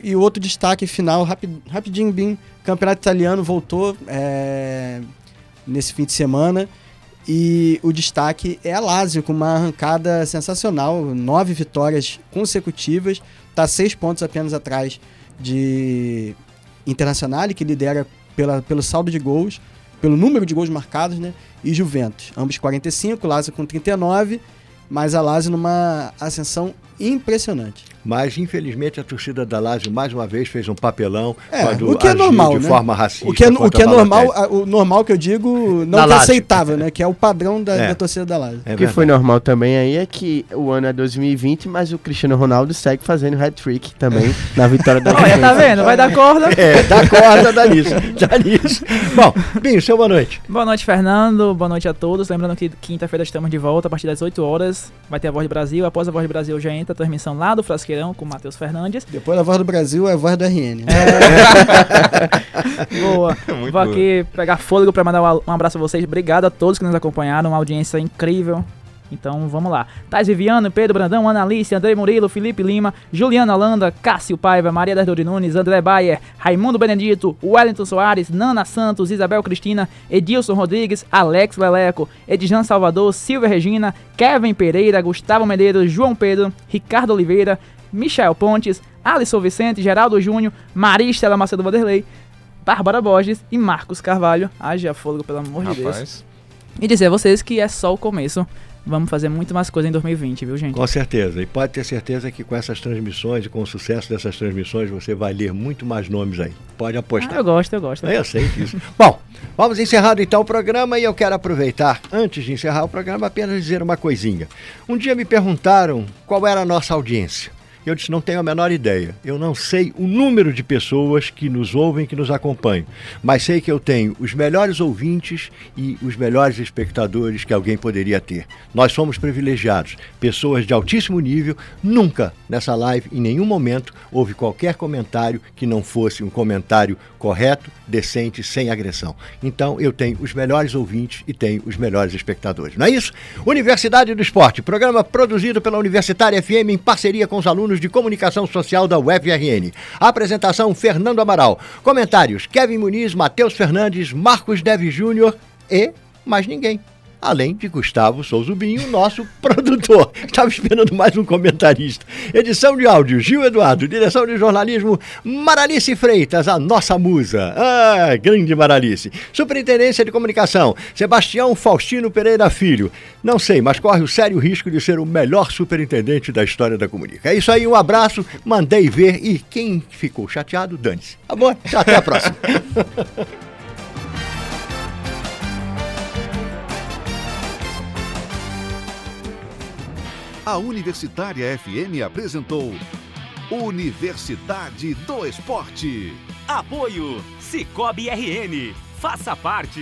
S4: e outro destaque final, rapi- rapidinho, bem, campeonato italiano voltou é, nesse fim de semana. E o destaque é a Lazio, com uma arrancada sensacional, nove vitórias consecutivas, está seis pontos apenas atrás de Internacional, que lidera pela, pelo saldo de gols, pelo número de gols marcados, né? E Juventus, ambos 45, Lazio com 39, mas a Lazio numa ascensão impressionante.
S1: Mas, infelizmente, a torcida da Lazio mais uma vez fez um papelão
S4: É,
S1: quando
S4: o que é normal,
S1: de
S4: né?
S1: forma racista.
S4: O que é, o que é normal, o normal que eu digo, não é aceitável, né? Que é o padrão da,
S1: É.
S4: da torcida da Lazio.
S1: É
S2: O que foi normal também aí é que o ano é 2020, mas o Cristiano Ronaldo segue fazendo hat-trick também na vitória da
S5: Olha, tá vendo? Vai dar corda.
S1: É, dá corda, dá nisso, dá nisso. Bom, Binho, seu boa noite.
S5: Boa noite, Fernando. Boa noite a todos. Lembrando que quinta-feira estamos de volta a partir das 8 horas. Vai ter a Voz do Brasil. Após a Voz do Brasil já entra a transmissão lá do Com o Matheus Fernandes.
S4: Depois da voz do Brasil é a voz do RN.
S5: Boa.
S3: Muito
S5: Vou
S3: boa.
S5: aqui pegar fôlego para mandar um abraço a vocês. Obrigado a todos que nos acompanharam. Uma audiência incrível. Então vamos lá. Thais Viviano, Pedro Brandão, Ana Alice, André Murilo, Felipe Lima, Juliana Holanda, Cássio Paiva, Maria das Dores Nunes, André Bayer, Raimundo Benedito, Wellington Soares, Nana Santos, Isabel Cristina, Edilson Rodrigues, Alex Leleco, Edjan Salvador, Silvia Regina, Kevin Pereira, Gustavo Medeiros, João Pedro, Ricardo Oliveira, Michel Pontes, Alisson Vicente, Geraldo Júnior, Maristela Macedo Vanderlei, Bárbara Borges e Marcos Carvalho. Haja fôlego, pelo amor de Deus.
S3: Rapaz,
S5: E dizer a vocês que é só o começo. Vamos fazer muito mais coisa em 2020, viu, gente?
S1: Com certeza. E pode ter certeza que com essas transmissões e com o sucesso dessas transmissões, você vai ler muito mais nomes aí. Pode apostar.
S5: Ah, eu gosto, eu gosto.
S1: Eu sei disso. Bom, vamos encerrando então o programa e eu quero aproveitar, antes de encerrar o programa, apenas dizer uma coisinha. Um dia me perguntaram qual era a nossa audiência. Eu disse, não tenho a menor ideia. Eu não sei o número de pessoas que nos ouvem, que nos acompanham. Mas sei que eu tenho os melhores ouvintes e os melhores espectadores que alguém poderia ter. Nós somos privilegiados, pessoas de altíssimo nível. Nunca nessa live, em nenhum momento, houve qualquer comentário que não fosse um comentário correto, decente, sem agressão. Então eu tenho os melhores ouvintes e tenho os melhores espectadores. Não é isso? Universidade do Esporte, programa produzido pela Universitária FM em parceria com os alunos de comunicação social da UFRN. Apresentação Fernando Amaral. Comentários Kevin Muniz, Matheus Fernandes, Marcos Deves Júnior e mais ninguém além de Gustavo Souzubinho, nosso produtor. Estava esperando mais um comentarista. Edição de áudio, Gil Eduardo. Direção de jornalismo, Maralice Freitas, a nossa musa. Ah, grande Maralice. Superintendência de comunicação, Sebastião Faustino Pereira Filho. Não sei, mas corre o sério risco de ser o melhor superintendente da história da comunica. É isso aí, um abraço, mandei ver e quem ficou chateado, dane-se. Tá bom? Até a próxima.
S6: A Universitária FM apresentou Universidade do Esporte.
S7: Apoio Cicobi RN. Faça parte.